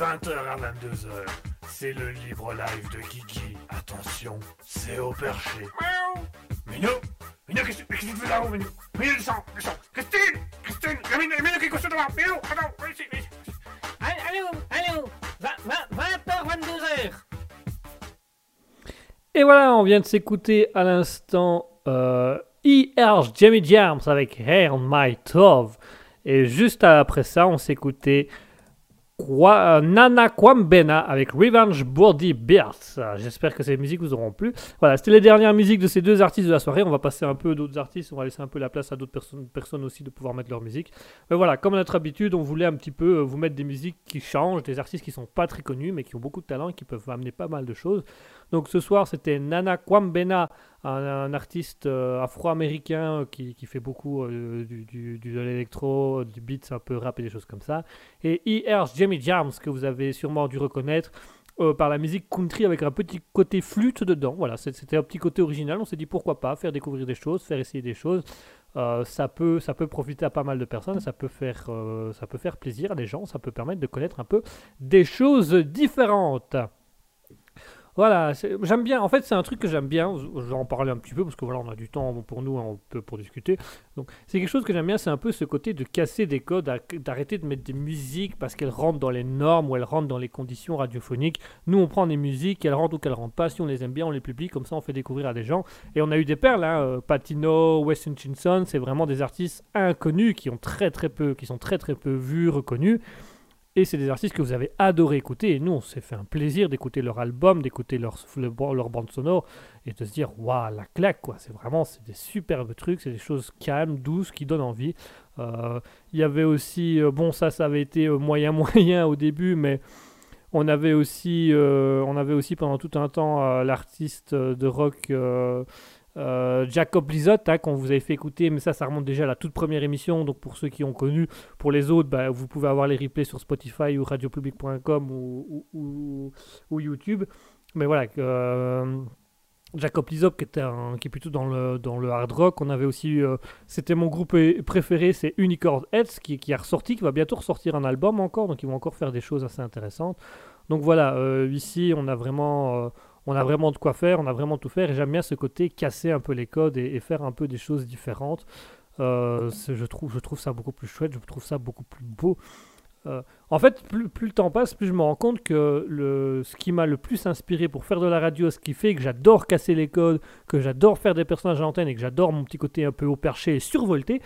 20h à 22h. C'est le libre live de Kiki. Attention, c'est au perché. Minou Minou, qu'est-ce que tu fais là-haut, Minou? Minou, descends, descends Christine Christine Minou, Minou, qui est couché devant Minou, attends, viens ici, viens ici. Allez, allez, allez, 20h, 22h. Et voilà, on vient de s'écouter à l'instant euh, E.R. Jamie Jams avec Hair on My Tove. Et juste après ça, on s'écoutait Nana Kwambena avec Revenge Body Bears. Ah, J'espère que ces musiques vous auront plu. Voilà, c'était les dernières musiques de ces deux artistes de la soirée. On va passer un peu d'autres artistes. On va laisser un peu la place à d'autres personnes, personnes aussi de pouvoir mettre leur musique. Mais voilà, comme à notre habitude, on voulait un petit peu euh, vous mettre des musiques qui changent, des artistes qui sont pas très connus, mais qui ont beaucoup de talent et qui peuvent amener pas mal de choses. Donc ce soir, c'était Nana Kwambena, un, un artiste euh, afro-américain qui, qui fait beaucoup euh, du, du- de l'électro, du beat un peu rap et des choses comme ça. Et E.R. Jamie Jams, que vous avez sûrement dû reconnaître euh, par la musique country avec un petit côté flûte dedans. Voilà, c'était un petit côté original. On s'est dit pourquoi pas faire découvrir des choses, faire essayer des choses. Euh, ça, peut, ça peut profiter à pas mal de personnes, ça peut, faire, euh, ça peut faire plaisir à des gens, ça peut permettre de connaître un peu des choses différentes. Voilà, j'aime bien. En fait, c'est un truc que j'aime bien. Je vais en parler un petit peu parce que voilà, on a du temps pour nous, hein, on peut pour discuter. Donc, c'est quelque chose que j'aime bien. C'est un peu ce côté de casser des codes, d'arrêter de mettre des musiques parce qu'elles rentrent dans les normes ou elles rentrent dans les conditions radiophoniques. Nous, on prend des musiques, qu'elles rentrent ou qu'elles rentrent pas. Si on les aime bien, on les publie. Comme ça, on fait découvrir à des gens. Et on a eu des perles, hein, euh, Patino, Wes Hutchinson. C'est vraiment des artistes inconnus qui ont très très peu, qui sont très très peu vus, reconnus. Et c'est des artistes que vous avez adoré écouter. Et nous, on s'est fait un plaisir d'écouter leur album, d'écouter leur, le- leur bande sonore et de se dire, waouh, la claque, quoi. C'est vraiment, c'est des superbes trucs, c'est des choses calmes, douces, qui donnent envie. Euh, Il y avait aussi, euh, bon, ça, ça avait été euh, moyen moyen au début, mais on avait aussi, euh, on avait aussi pendant tout un temps euh, l'artiste euh, de rock. Euh, Jacob Lizotte, hein, qu'on vous avait fait écouter, mais ça, ça remonte déjà à la toute première émission. Donc, pour ceux qui ont connu, pour les autres, bah, vous pouvez avoir les replays sur Spotify ou radiopublic.com ou, ou, ou- ou YouTube. Mais voilà, euh, Jacob Lizop qui, était un- qui est plutôt dans le, dans le hard rock. On avait aussi, euh, c'était mon groupe préféré, c'est Unicorn Heads qui, a ressorti, qui va bientôt ressortir un album encore, donc ils vont encore faire des choses assez intéressantes. Donc voilà, ici on a vraiment, on a vraiment de quoi faire, on a vraiment tout faire. Et j'aime bien ce côté casser un peu les codes et, faire un peu des choses différentes. Euh, je trouve, je trouve ça beaucoup plus chouette, je trouve ça beaucoup plus beau. Euh, en fait, plus, le temps passe, plus je me rends compte que le, ce qui m'a le plus inspiré pour faire de la radio, ce qui fait que j'adore casser les codes, que j'adore faire des personnages à l'antenne et que j'adore mon petit côté un peu au perché et survolté,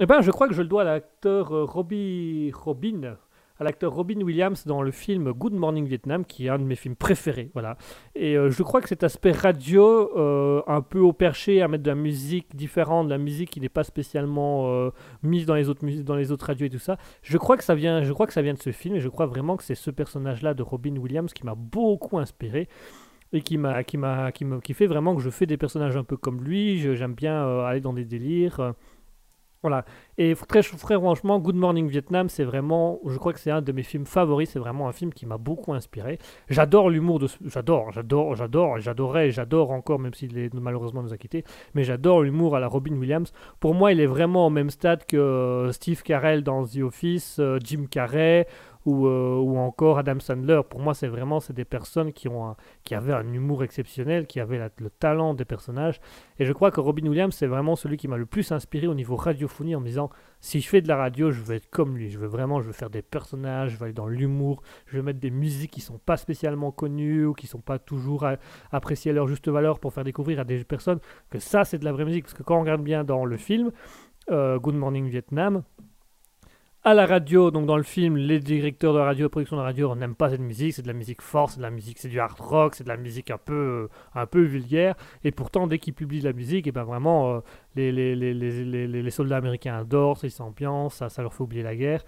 eh ben, je crois que je le dois à l'acteur euh, Robbie Robin, à l'acteur Robin Williams dans le film Good Morning Vietnam, qui est un de mes films préférés. Voilà. Et euh, je crois que cet aspect radio, euh, un peu au perché, à mettre de la musique différente, de la musique qui n'est pas spécialement euh, mise dans les autres dans les autres radios et tout ça, je crois que ça vient, je crois que ça vient de ce film et je crois vraiment que c'est ce personnage-là de Robin Williams qui m'a beaucoup inspiré et qui m'a, qui m'a, qui qui fait vraiment que je fais des personnages un peu comme lui. J'aime bien aller dans des délires. Voilà. Et très, franchement, Good Morning Vietnam, c'est vraiment, je crois que c'est un de mes films favoris. C'est vraiment un film qui m'a beaucoup inspiré. J'adore l'humour de, j'adore, j'adore, j'adore, j'adorais, j'adore encore, même s'il est malheureusement nous a quittés. Mais j'adore l'humour à la Robin Williams. Pour moi, il est vraiment au même stade que euh, Steve Carell dans The Office, euh, Jim Carrey ou, euh, ou encore Adam Sandler. Pour moi, c'est vraiment c'est des personnes qui ont un- qui avaient un humour exceptionnel, qui avaient le talent des personnages. Et je crois que Robin Williams, c'est vraiment celui qui m'a le plus inspiré au niveau radiophonie en me disant si je fais de la radio, je veux être comme lui. Je veux vraiment, je veux faire des personnages, je veux aller dans l'humour, je veux mettre des musiques qui sont pas spécialement connues ou qui sont pas toujours appréciées à leur juste valeur pour faire découvrir à des personnes que ça, c'est de la vraie musique. Parce que quand on regarde bien dans le film, euh, Good Morning Vietnam, à la radio, donc dans le film, les directeurs de radio, production de radio, on n'aime pas cette musique, c'est de la musique forte, c'est de la musique, c'est du hard rock, c'est de la musique un peu, euh, un peu vulgaire. Et pourtant, dès qu'ils publient la musique, et ben vraiment, euh, les, les, les- les soldats américains adorent, ils s'ambiancent, ça, ça leur fait oublier la guerre.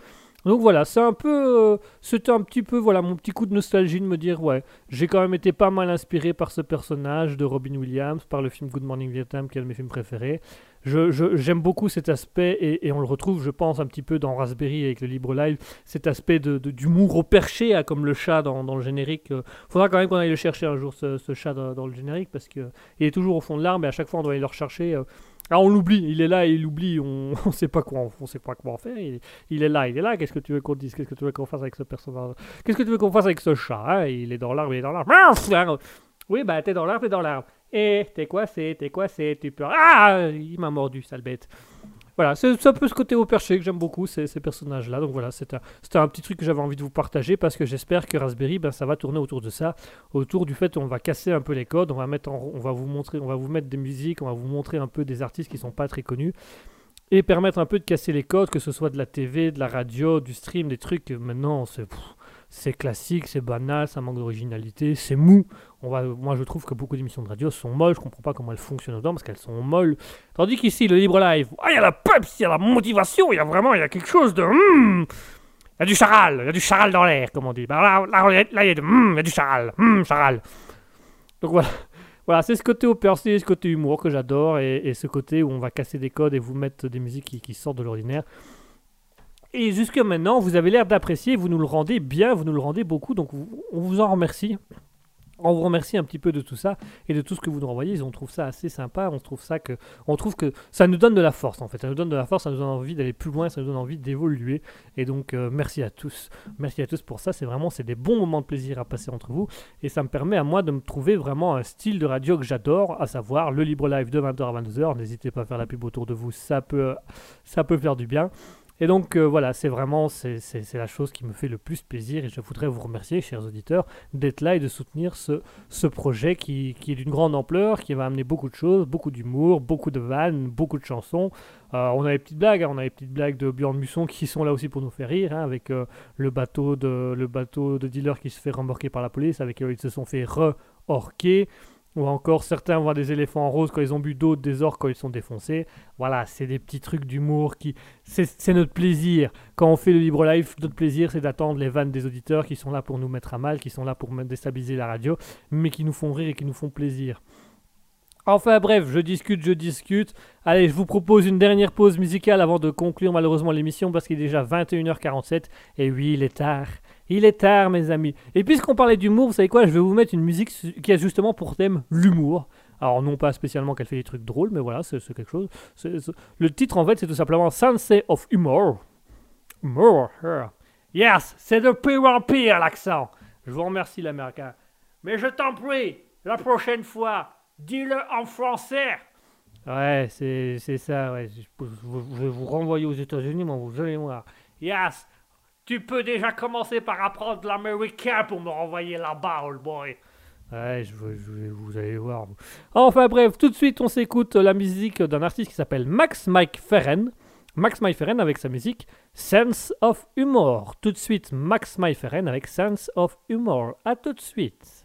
Donc voilà, c'est un peu, euh, c'était un petit peu, voilà, mon petit coup de nostalgie de me dire, ouais, j'ai quand même été pas mal inspiré par ce personnage de Robin Williams, par le film Good Morning Vietnam, qui est un de mes films préférés. Je, je- j'aime beaucoup cet aspect et, on le retrouve, je pense, un petit peu dans Raspberry avec le Libre Live, cet aspect de, de- d'humour au perché, hein, comme le chat dans, dans le générique. Euh, faudra quand même qu'on aille le chercher un jour, ce, chat dans, le générique, parce que il est toujours au fond de l'arbre et à chaque fois on doit aller le rechercher. euh. Ah, on l'oublie, il est là et il oublie, on ne sait pas quoi, on sait pas quoi en faire. Il, il est là, il est là. Qu'est-ce que tu veux qu'on dise Qu'est-ce que tu veux qu'on fasse avec ce personnage Qu'est-ce que tu veux qu'on fasse avec ce chat hein Il est dans l'arbre, il est dans l'arbre. Oui, bah t'es dans l'arbre, t'es dans l'arbre. Et t'es coincé, t'es coincé, tu peux. Ah Il m'a mordu, sale bête. Voilà, c'est un peu ce côté au perché que j'aime beaucoup, ces, personnages-là. Donc voilà, c'était un, un petit truc que j'avais envie de vous partager parce que j'espère que Raspberry, ben, ça va tourner autour de ça, autour du fait qu'on va casser un peu les codes, on va mettre, on va vous montrer, on va vous mettre des musiques, on va vous montrer un peu des artistes qui sont pas très connus et permettre un peu de casser les codes, que ce soit de la TV, de la radio, du stream, des trucs. Maintenant, c'est c'est classique, c'est banal, ça manque d'originalité, c'est mou. On va, moi, je trouve que beaucoup d'émissions de radio sont molles. Je comprends pas comment elles fonctionnent autant parce qu'elles sont molles. Tandis qu'ici, le libre live, ah, il y a la peps, il y a la motivation, il y a vraiment, il y a quelque chose de. hmm, Il y a du charal, il y a du charal dans l'air, comme on dit. Bah, là, il y a de, hmm, du charal, hmm, charal. Donc voilà. C'est ce côté percé, ce côté humour que j'adore et, ce côté où on va casser des codes et vous mettre des musiques qui sortent de l'ordinaire. Et jusque maintenant, vous avez l'air d'apprécier, vous nous le rendez bien, vous nous le rendez beaucoup, donc on vous en remercie. On vous remercie un petit peu de tout ça et de tout ce que vous nous renvoyez. On trouve ça assez sympa. On trouve ça que, on trouve que ça nous donne de la force en fait. Ça nous donne de la force, ça nous donne envie d'aller plus loin, ça nous donne envie d'évoluer. Et donc euh, merci à tous, merci à tous pour ça. C'est vraiment, c'est des bons moments de plaisir à passer entre vous et ça me permet à moi de me trouver vraiment un style de radio que j'adore, à savoir le libre live de 20h à 22h. N'hésitez pas à faire la pub autour de vous, ça peut, ça peut faire du bien. Et donc euh, voilà, c'est vraiment c'est, la chose qui me fait le plus plaisir et je voudrais vous remercier, chers auditeurs, d'être là et de soutenir ce, projet qui, est d'une grande ampleur, qui va amener beaucoup de choses, beaucoup d'humour, beaucoup de vannes, beaucoup de chansons. Euh, on a les petites blagues, hein, on a les petites blagues de Björn Musson qui sont là aussi pour nous faire rire, hein, avec euh, le bateau de dealer qui se fait remorquer par la police, avec ils se sont fait re-orquer. Ou encore, certains voient des éléphants en rose quand ils ont bu d'autres des orques quand ils sont défoncés. Voilà, c'est des petits trucs d'humour qui. C'est notre plaisir. Quand on fait le libre live, notre plaisir, c'est d'attendre les vannes des auditeurs qui sont là pour nous mettre à mal, qui sont là pour déstabiliser la radio, mais qui nous font rire et qui nous font plaisir. Enfin bref, je discute, je discute. Allez, je vous propose une dernière pause musicale avant de conclure malheureusement l'émission parce qu'il est déjà 21h47. Et oui, il est tard. Il est tard, mes amis. Et puisqu'on parlait d'humour, vous savez quoi Je vais vous mettre une musique qui a justement pour thème l'humour. Alors, non pas spécialement qu'elle fait des trucs drôles, mais voilà, c'est quelque chose. Le titre, en fait, c'est tout simplement Sensei of Humor. Humor. Yes, c'est de pire en pire, l'accent. Je vous remercie, l'américain. Mais je t'en prie, la prochaine fois, dis-le en français. Ouais, c'est ça, ouais. Je, je- je vais vous renvoyer aux États-Unis, mais vous allez voir. Yes, tu peux déjà commencer par apprendre l'américain pour me renvoyer là-bas, old boy. Ouais, je, je vous allez voir. Enfin bref, tout de suite, on s'écoute la musique d'un artiste qui s'appelle Max Mike Ferren. Max Mike Ferren avec sa musique Sense of Humor. Tout de suite, Max Mike Ferren avec Sense of Humor. À tout de suite.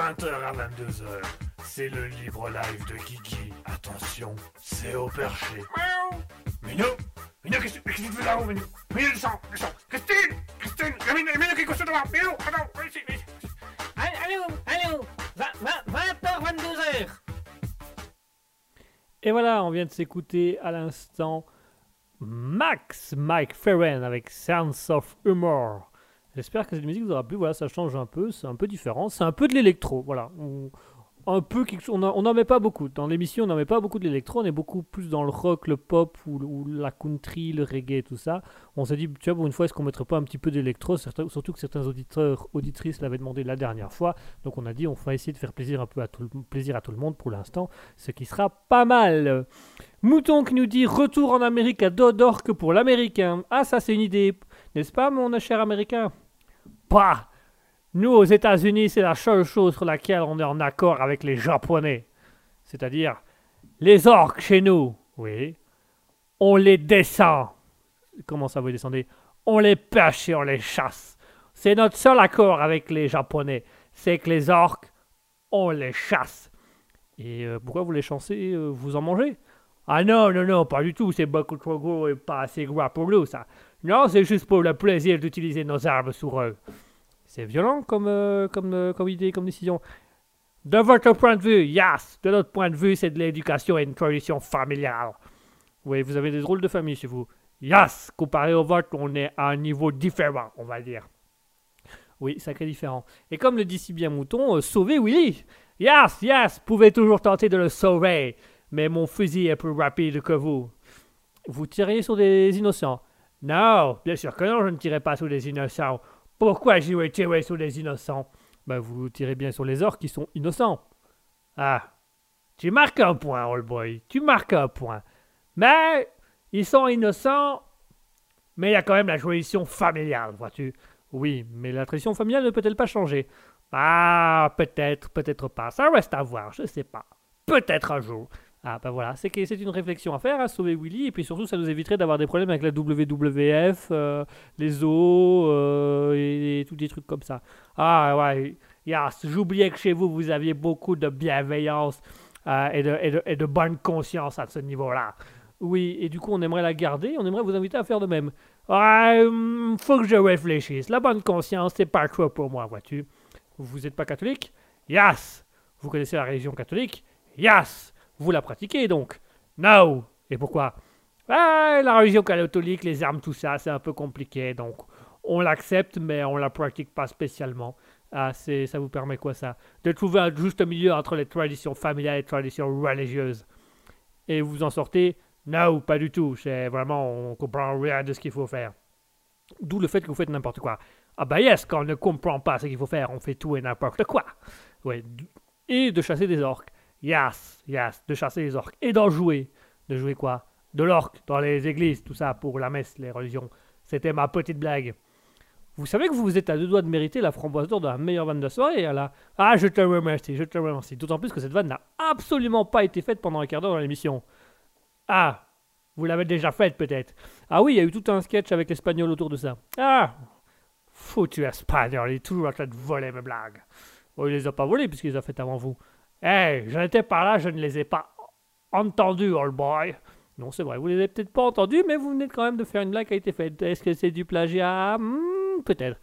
20h à 22h. C'est le libre live de Guigui. Attention, c'est au perché. Minou Minou, qu'est-ce que qu'est-ce que tu fais là-haut, Minou? Minou, descends, descends Christine Christine Minou, Minou, qui est couché devant Minou, attends, ici. Allô, allô 20h, 22h Et voilà, on vient de s'écouter à l'instant Max Mike Ferren avec Sense of Humor. J'espère que cette musique vous aura plu. Voilà, ça change un peu, c'est un peu différent. C'est un peu de l'électro. Voilà. On, un peu quelque chose- on n'en met pas beaucoup. Dans l'émission, on n'en met pas beaucoup de l'électro. On est beaucoup plus dans le rock, le pop ou, la country, le reggae, tout ça. On s'est dit, tu vois, pour une fois, est-ce qu'on mettrait pas un petit peu d'électro? Surtout que certains auditeurs, auditrices l'avaient demandé la dernière fois. Donc on a dit, on va essayer de faire plaisir un peu à tout plaisir à tout le monde pour l'instant, ce qui sera pas mal. Mouton qui nous dit retour en Amérique à dos d'or que pour l'américain. Ah, ça c'est une idée, n'est-ce pas, mon cher américain? Pas Nous, aux États-Unis, c'est la seule chose sur laquelle on est en accord avec les Japonais. C'est-à-dire, les orques chez nous, oui, on les descend. Comment ça, vous descendez? On les pêche et on les chasse. C'est notre seul accord avec les Japonais. C'est que les orques, on les chasse. Et euh, pourquoi vous les chassez euh, Vous en mangez? Ah non, non, non, pas du tout, c'est beaucoup trop gros et pas assez gras pour nous, ça. Non, c'est juste pour le plaisir d'utiliser nos armes sur eux. C'est violent comme, euh, comme, euh, comme idée, comme décision. De votre point de vue, yes. De notre point de vue, c'est de l'éducation et une tradition familiale. Oui, vous avez des drôles de famille chez vous. Yes. Comparé au vôtre, on est à un niveau différent, on va dire. Oui, sacré différent. Et comme le dit si bien Mouton, euh, sauvez Willy. Yes, yes, pouvez toujours tenter de le sauver mais mon fusil est plus rapide que vous. Vous tirez sur des innocents Non, bien sûr que non, je ne tirerai pas sur des innocents. Pourquoi j'irais tirer sur des innocents? Ben, vous tirez bien sur les orques qui sont innocents. Ah, tu marques un point, old boy, tu marques un point. Mais, ils sont innocents, mais il y a quand même la tradition familiale, vois-tu. Oui, mais la tradition familiale ne peut-elle pas changer? Ah, peut-être, peut-être pas. Ça reste à voir, je sais pas. Peut-être un jour. Ah bah voilà, c'est une réflexion à faire, à sauver Willy, et puis surtout ça nous éviterait d'avoir des problèmes avec la WWF, euh, les eaux et, tous des trucs comme ça. Ah ouais, yes, j'oubliais que chez vous vous aviez beaucoup de bienveillance euh, et, de, bonne conscience à ce niveau-là. Oui, et du coup on aimerait la garder, on aimerait vous inviter à faire de même. Hum, faut que je réfléchisse. La bonne conscience, c'est pas trop pour moi, vois-tu. Vous êtes pas catholique? Yes Vous connaissez la religion catholique? Yes vous la pratiquez donc No Et pourquoi? Ah, La religion catholique, les armes, tout ça, c'est un peu compliqué, donc on l'accepte, mais on la pratique pas spécialement. Ah, ça vous permet quoi ça? De trouver un juste milieu entre les traditions familiales et les traditions religieuses. Et vous en sortez? Non, pas du tout. C'est vraiment, on comprend rien de ce qu'il faut faire. D'où le fait que vous faites n'importe quoi. Ah bah yes, quand on ne comprend pas ce qu'il faut faire, on fait tout et n'importe quoi. Ouais. Et de chasser des orques. Yes, yes, de chasser les orques. Et d'en jouer. De jouer quoi? De l'orque dans les églises, tout ça, pour la messe, les religions. C'était ma petite blague. Vous savez que vous êtes à deux doigts de mériter la framboise d'or de la meilleure vanne de la soirée, là? Ah, je te remercie, je te remercie. D'autant plus que cette vanne n'a absolument pas été faite pendant un quart d'heure dans l'émission. Ah, vous l'avez déjà faite peut-être. Ah oui, il y a eu tout un sketch avec l'espagnol autour de ça. Ah, foutu espagnol, il est toujours en train de voler mes blagues. Bon, il les a pas volées puisqu'il les a faites avant vous. Hey, je n'étais pas là, je ne les ai pas entendus, old boy. Non, c'est vrai, vous les avez peut-être pas entendus, mais vous venez quand même de faire une blague qui a été faite. Est-ce que c'est du plagiat? Hmm, Peut-être.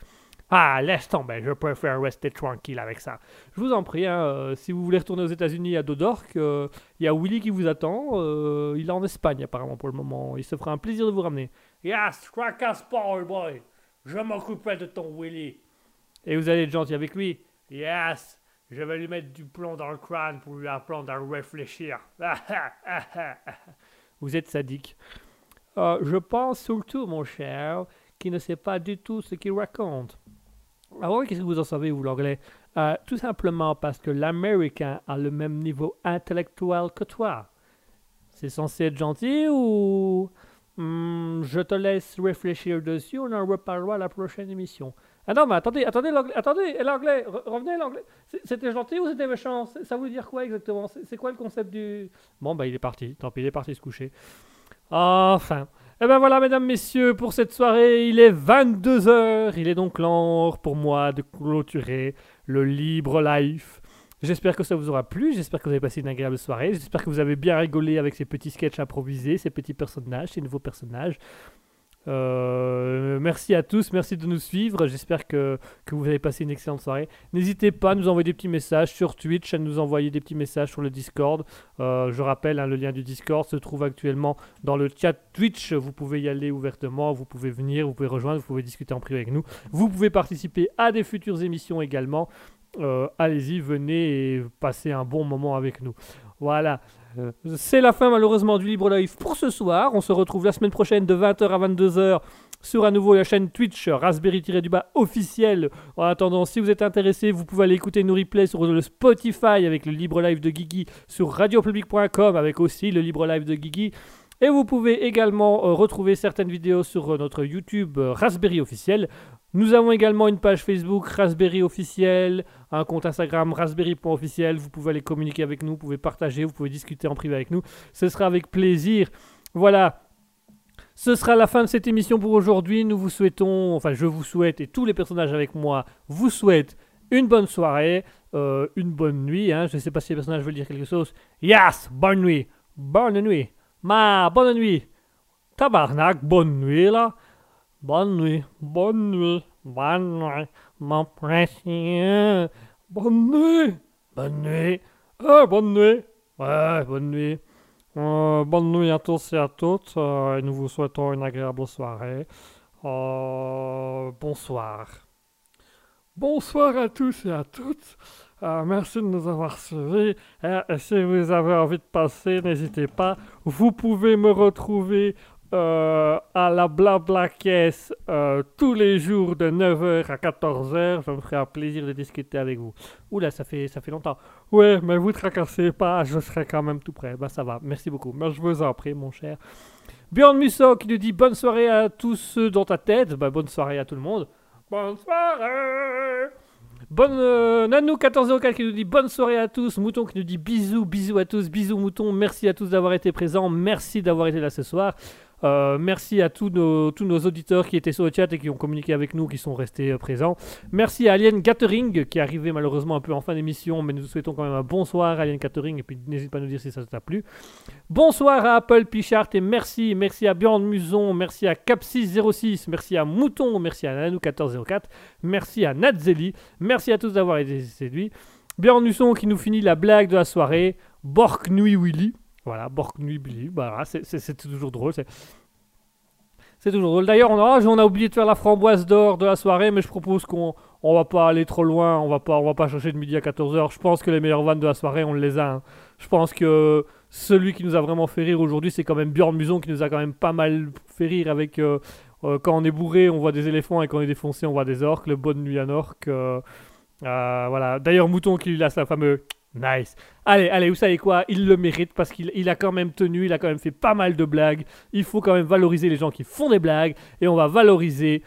Ah, laisse tomber, je préfère rester tranquille avec ça. Je vous en prie, hein, euh, si vous voulez retourner aux États-Unis à Dodork, il y a Willy qui vous attend. euh, il est en Espagne apparemment pour le moment. Il se fera un plaisir de vous ramener. Yes, fracasse pas, old boy. Je m'occuperai de ton Willy. Et vous allez être gentil avec lui. Yes, je vais lui mettre du plomb dans le crâne pour lui apprendre à réfléchir. Vous êtes sadique. Euh, je pense surtout, mon cher, qu'il ne sait pas du tout ce qu'il raconte. Ah oui, qu'est-ce que vous en savez, vous, l'anglais? Euh, Tout simplement parce que l'américain a le même niveau intellectuel que toi. C'est censé être gentil ou... Hmm, je te laisse réfléchir dessus, on en reparlera à la prochaine émission. Ah non, mais attendez, attendez, l'anglais, attendez, l'anglais, re- revenez l'anglais. C'était gentil ou c'était méchant? Ça veut dire quoi exactement? C'est quoi le concept du... Bon, bah il est parti, tant pis, il est parti se coucher. Enfin, Et ben voilà, mesdames, messieurs, pour cette soirée, il est 22h. Il est donc l'heure pour moi de clôturer le Libre Life. J'espère que ça vous aura plu, j'espère que vous avez passé une agréable soirée, j'espère que vous avez bien rigolé avec ces petits sketchs improvisés, ces petits personnages, ces nouveaux personnages. Euh, merci à tous, merci de nous suivre. J'espère que, que vous avez passé une excellente soirée. N'hésitez pas à nous envoyer des petits messages sur Twitch, à nous envoyer des petits messages sur le Discord. Euh, je rappelle, hein, le lien du Discord se trouve actuellement dans le chat Twitch. Vous pouvez y aller ouvertement, vous pouvez venir, vous pouvez rejoindre, vous pouvez discuter en privé avec nous. Vous pouvez participer à des futures émissions également. Euh, Allez-y, venez et passez un bon moment avec nous. Voilà. Euh, C'est la fin malheureusement du Libre Live pour ce soir. On se retrouve la semaine prochaine de 20h à 22h sur à nouveau la chaîne Twitch Raspberry-du-bas officiel. En attendant, si vous êtes intéressé, vous pouvez aller écouter nos replays sur le Spotify avec le Libre Live de Guigui, sur radiopublic.com avec aussi le Libre Live de Guigui. Et vous pouvez également euh, retrouver certaines vidéos sur euh, notre YouTube Raspberry officiel. Nous avons également une page Facebook Raspberry officiel, un compte Instagram raspberry.officiel. Vous pouvez aller communiquer avec nous, vous pouvez partager, vous pouvez discuter en privé avec nous. Ce sera avec plaisir. Voilà. Ce sera la fin de cette émission pour aujourd'hui. Nous vous souhaitons, enfin je vous souhaite et tous les personnages avec moi vous souhaitent une bonne soirée, euh, une bonne nuit. hein. Je ne sais pas si les personnages veulent dire quelque chose. Yes, bonne nuit, bonne nuit. Ma, bonne nuit. Tabarnak, bonne nuit là. Bonne nuit, bonne nuit, bonne nuit, mon. Bonne nuit, bonne nuit. Ah, bonne nuit. Ouais, bonne nuit. Euh, bonne nuit à tous et à toutes. euh, et nous vous souhaitons une agréable soirée. Euh, bonsoir. Bonsoir à tous et à toutes. Euh, merci de nous avoir suivis. Euh, si vous avez envie de passer, n'hésitez pas. Vous pouvez me retrouver euh, à la Blabla Caisse euh, tous les jours de 9h à 14h. Je me ferai un plaisir de discuter avec vous. Oula, ça fait, ça fait longtemps. Ouais, mais vous tracassez pas, je serai quand même tout prêt. Bah ça va, merci beaucoup. Mais je vous en prie. Mon cher. Björn Musso qui nous dit bonne soirée à tous ceux dans ta tête. Bah, bonne soirée à tout le monde. Bonne soirée Bonne euh, Nanou1404 qui nous dit bonne soirée à tous. Mouton qui nous dit bisous, bisous à tous, bisous Mouton. Merci à tous d'avoir été présents. Merci d'avoir été là ce soir. Euh, merci à tous nos, auditeurs qui étaient sur le chat et qui ont communiqué avec nous, qui sont restés euh, présents. Merci à Alien Gathering qui est arrivé malheureusement un peu en fin d'émission, mais nous souhaitons quand même un bonsoir Alien Gathering et puis n'hésite pas à nous dire si ça t'a plu. Bonsoir à Apple Pichart et merci, merci à Bjorn Muson, merci à Cap606, merci à Mouton, merci à Nanou1404, merci à Natzeli, merci à tous d'avoir été séduits. Bjorn Muson qui nous finit la blague de la soirée, Bork Nui Willy. Voilà, Bork Nui Willy, voilà, c'est- toujours drôle. c'est- toujours drôle. D'ailleurs, on a, on a oublié de faire la framboise d'or de la soirée, mais je propose qu'on on va pas aller trop loin, on va pas, on va pas chercher de midi à 14h. Je pense que les meilleures vannes de la soirée, on les a. hein. Je pense que celui qui nous a vraiment fait rire aujourd'hui, c'est quand même Björn Muson qui nous a quand même pas mal fait rire avec euh, euh, quand on est bourré, on voit des éléphants et quand on est défoncé, on voit des orques. Le bonne nuit à orque. euh, euh, voilà. D'ailleurs, Mouton qui lui laisse la fameuse nice. Allez, allez, vous savez quoi? Il le mérite parce qu'il il a quand même tenu, il a quand même fait pas mal de blagues. Il faut quand même valoriser les gens qui font des blagues et on va valoriser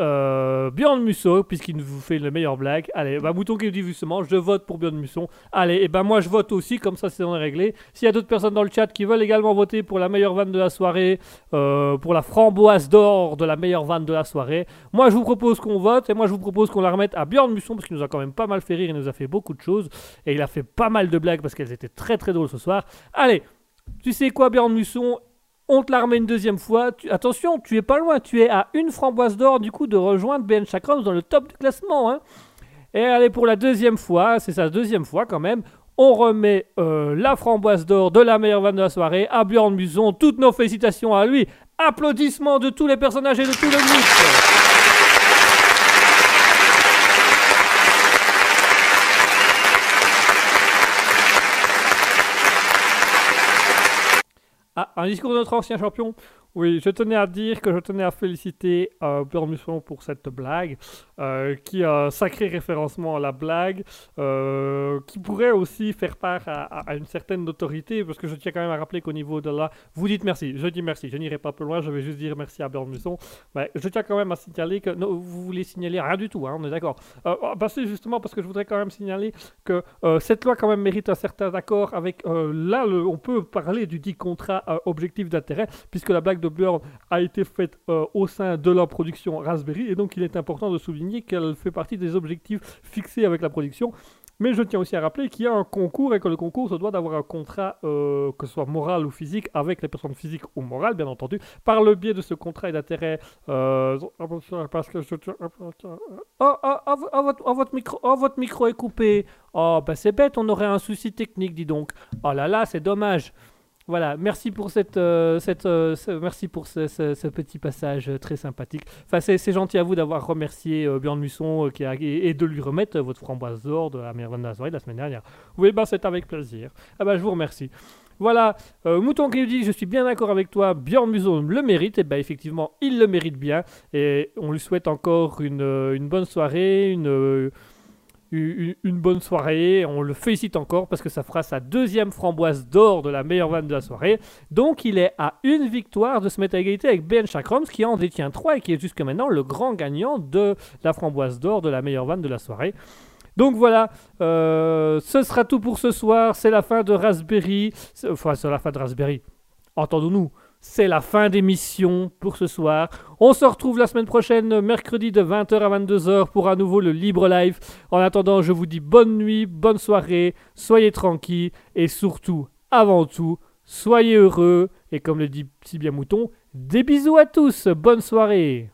euh, Björn Musso puisqu'il nous fait le meilleur blague. Allez, bah Mouton qui nous dit justement, je vote pour Björn Musso. Allez, et ben moi je vote aussi, comme ça c'est réglé. S'il y a d'autres personnes dans le chat qui veulent également voter pour la meilleure vanne de la soirée, euh, pour la framboise d'or de la meilleure vanne de la soirée, moi je vous propose qu'on vote et moi je vous propose qu'on la remette à Björn Musson parce qu'il nous a quand même pas mal fait rire, il nous a fait beaucoup de choses et il a fait pas mal de blagues parce qu'elles étaient très très drôles ce soir. Allez, tu sais quoi Björn Musson on te la remet une deuxième fois. Attention, tu es pas loin. Tu es à une framboise d'or du coup de rejoindre Ben Chakrams dans le top du classement. hein. Et allez pour la deuxième fois, c'est sa deuxième fois quand même. On remet euh, la framboise d'or de la meilleure vanne de la soirée à Björn Muson. Toutes nos félicitations à lui. Applaudissements de tous les personnages et de tout le groupe. Ah, un discours de notre ancien champion. Oui, je tenais à dire que je tenais à féliciter euh, pour cette blague, euh, qui a un sacré référencement à la blague, euh, qui pourrait aussi faire part à, une certaine autorité, parce que je tiens quand même à rappeler qu'au niveau de la... Vous dites merci, je dis merci, je n'irai pas plus loin, je vais juste dire merci à. Mais je tiens quand même à signaler que... Vous voulez signaler rien du tout, hein, on est d'accord. Euh, bah, c'est justement parce que je voudrais quand même signaler que euh, cette loi quand même mérite un certain accord avec... euh, là, on peut parler du dit contrat euh, objectif d'intérêt, puisque la blague de Björn a été faite euh, au sein de la production Raspberry et donc il est important de souligner qu'elle fait partie des objectifs fixés avec la production. Mais je tiens aussi à rappeler qu'il y a un concours et que le concours se doit d'avoir un contrat, euh, que ce soit moral ou physique, avec les personnes physiques ou morales, bien entendu, par le biais de ce contrat et d'intérêt. Euh, parce que je. Oh, votre, micro, votre micro est coupé. Oh, bah c'est bête, on aurait un souci technique, dis donc. Oh là là, c'est dommage. Voilà, merci pour cette, euh, cette euh, ce- merci pour ce, petit passage très sympathique. Enfin, c'est gentil à vous d'avoir remercié euh, Björn Musson euh, qui a, et, de lui remettre votre framboise d'or de la de la semaine dernière. Oui, bah c'est avec plaisir. Ah bah je vous remercie. Voilà, Mouton qui dit je suis bien d'accord avec toi, Björn Muson le mérite, et bah effectivement il le mérite bien, et on lui souhaite encore une, une bonne soirée, une, une, bonne soirée, on le félicite encore parce que ça fera sa deuxième framboise d'or de la meilleure vanne de la soirée, donc il est à une victoire de se mettre à égalité avec Ben Chakroms qui en détient trois et qui est jusque maintenant le grand gagnant de la framboise d'or de la meilleure vanne de la soirée. Donc voilà, euh, ce sera tout pour ce soir. C'est la fin de Raspberry. Enfin, c'est la fin de Raspberry. Entendons-nous, c'est la fin d'émission pour ce soir. On se retrouve la semaine prochaine, mercredi de 20h à 22h pour à nouveau le Libre Live. En attendant, je vous dis bonne nuit, bonne soirée, soyez tranquilles et surtout, avant tout, soyez heureux. Et comme le dit si bien Mouton, des bisous à tous, bonne soirée.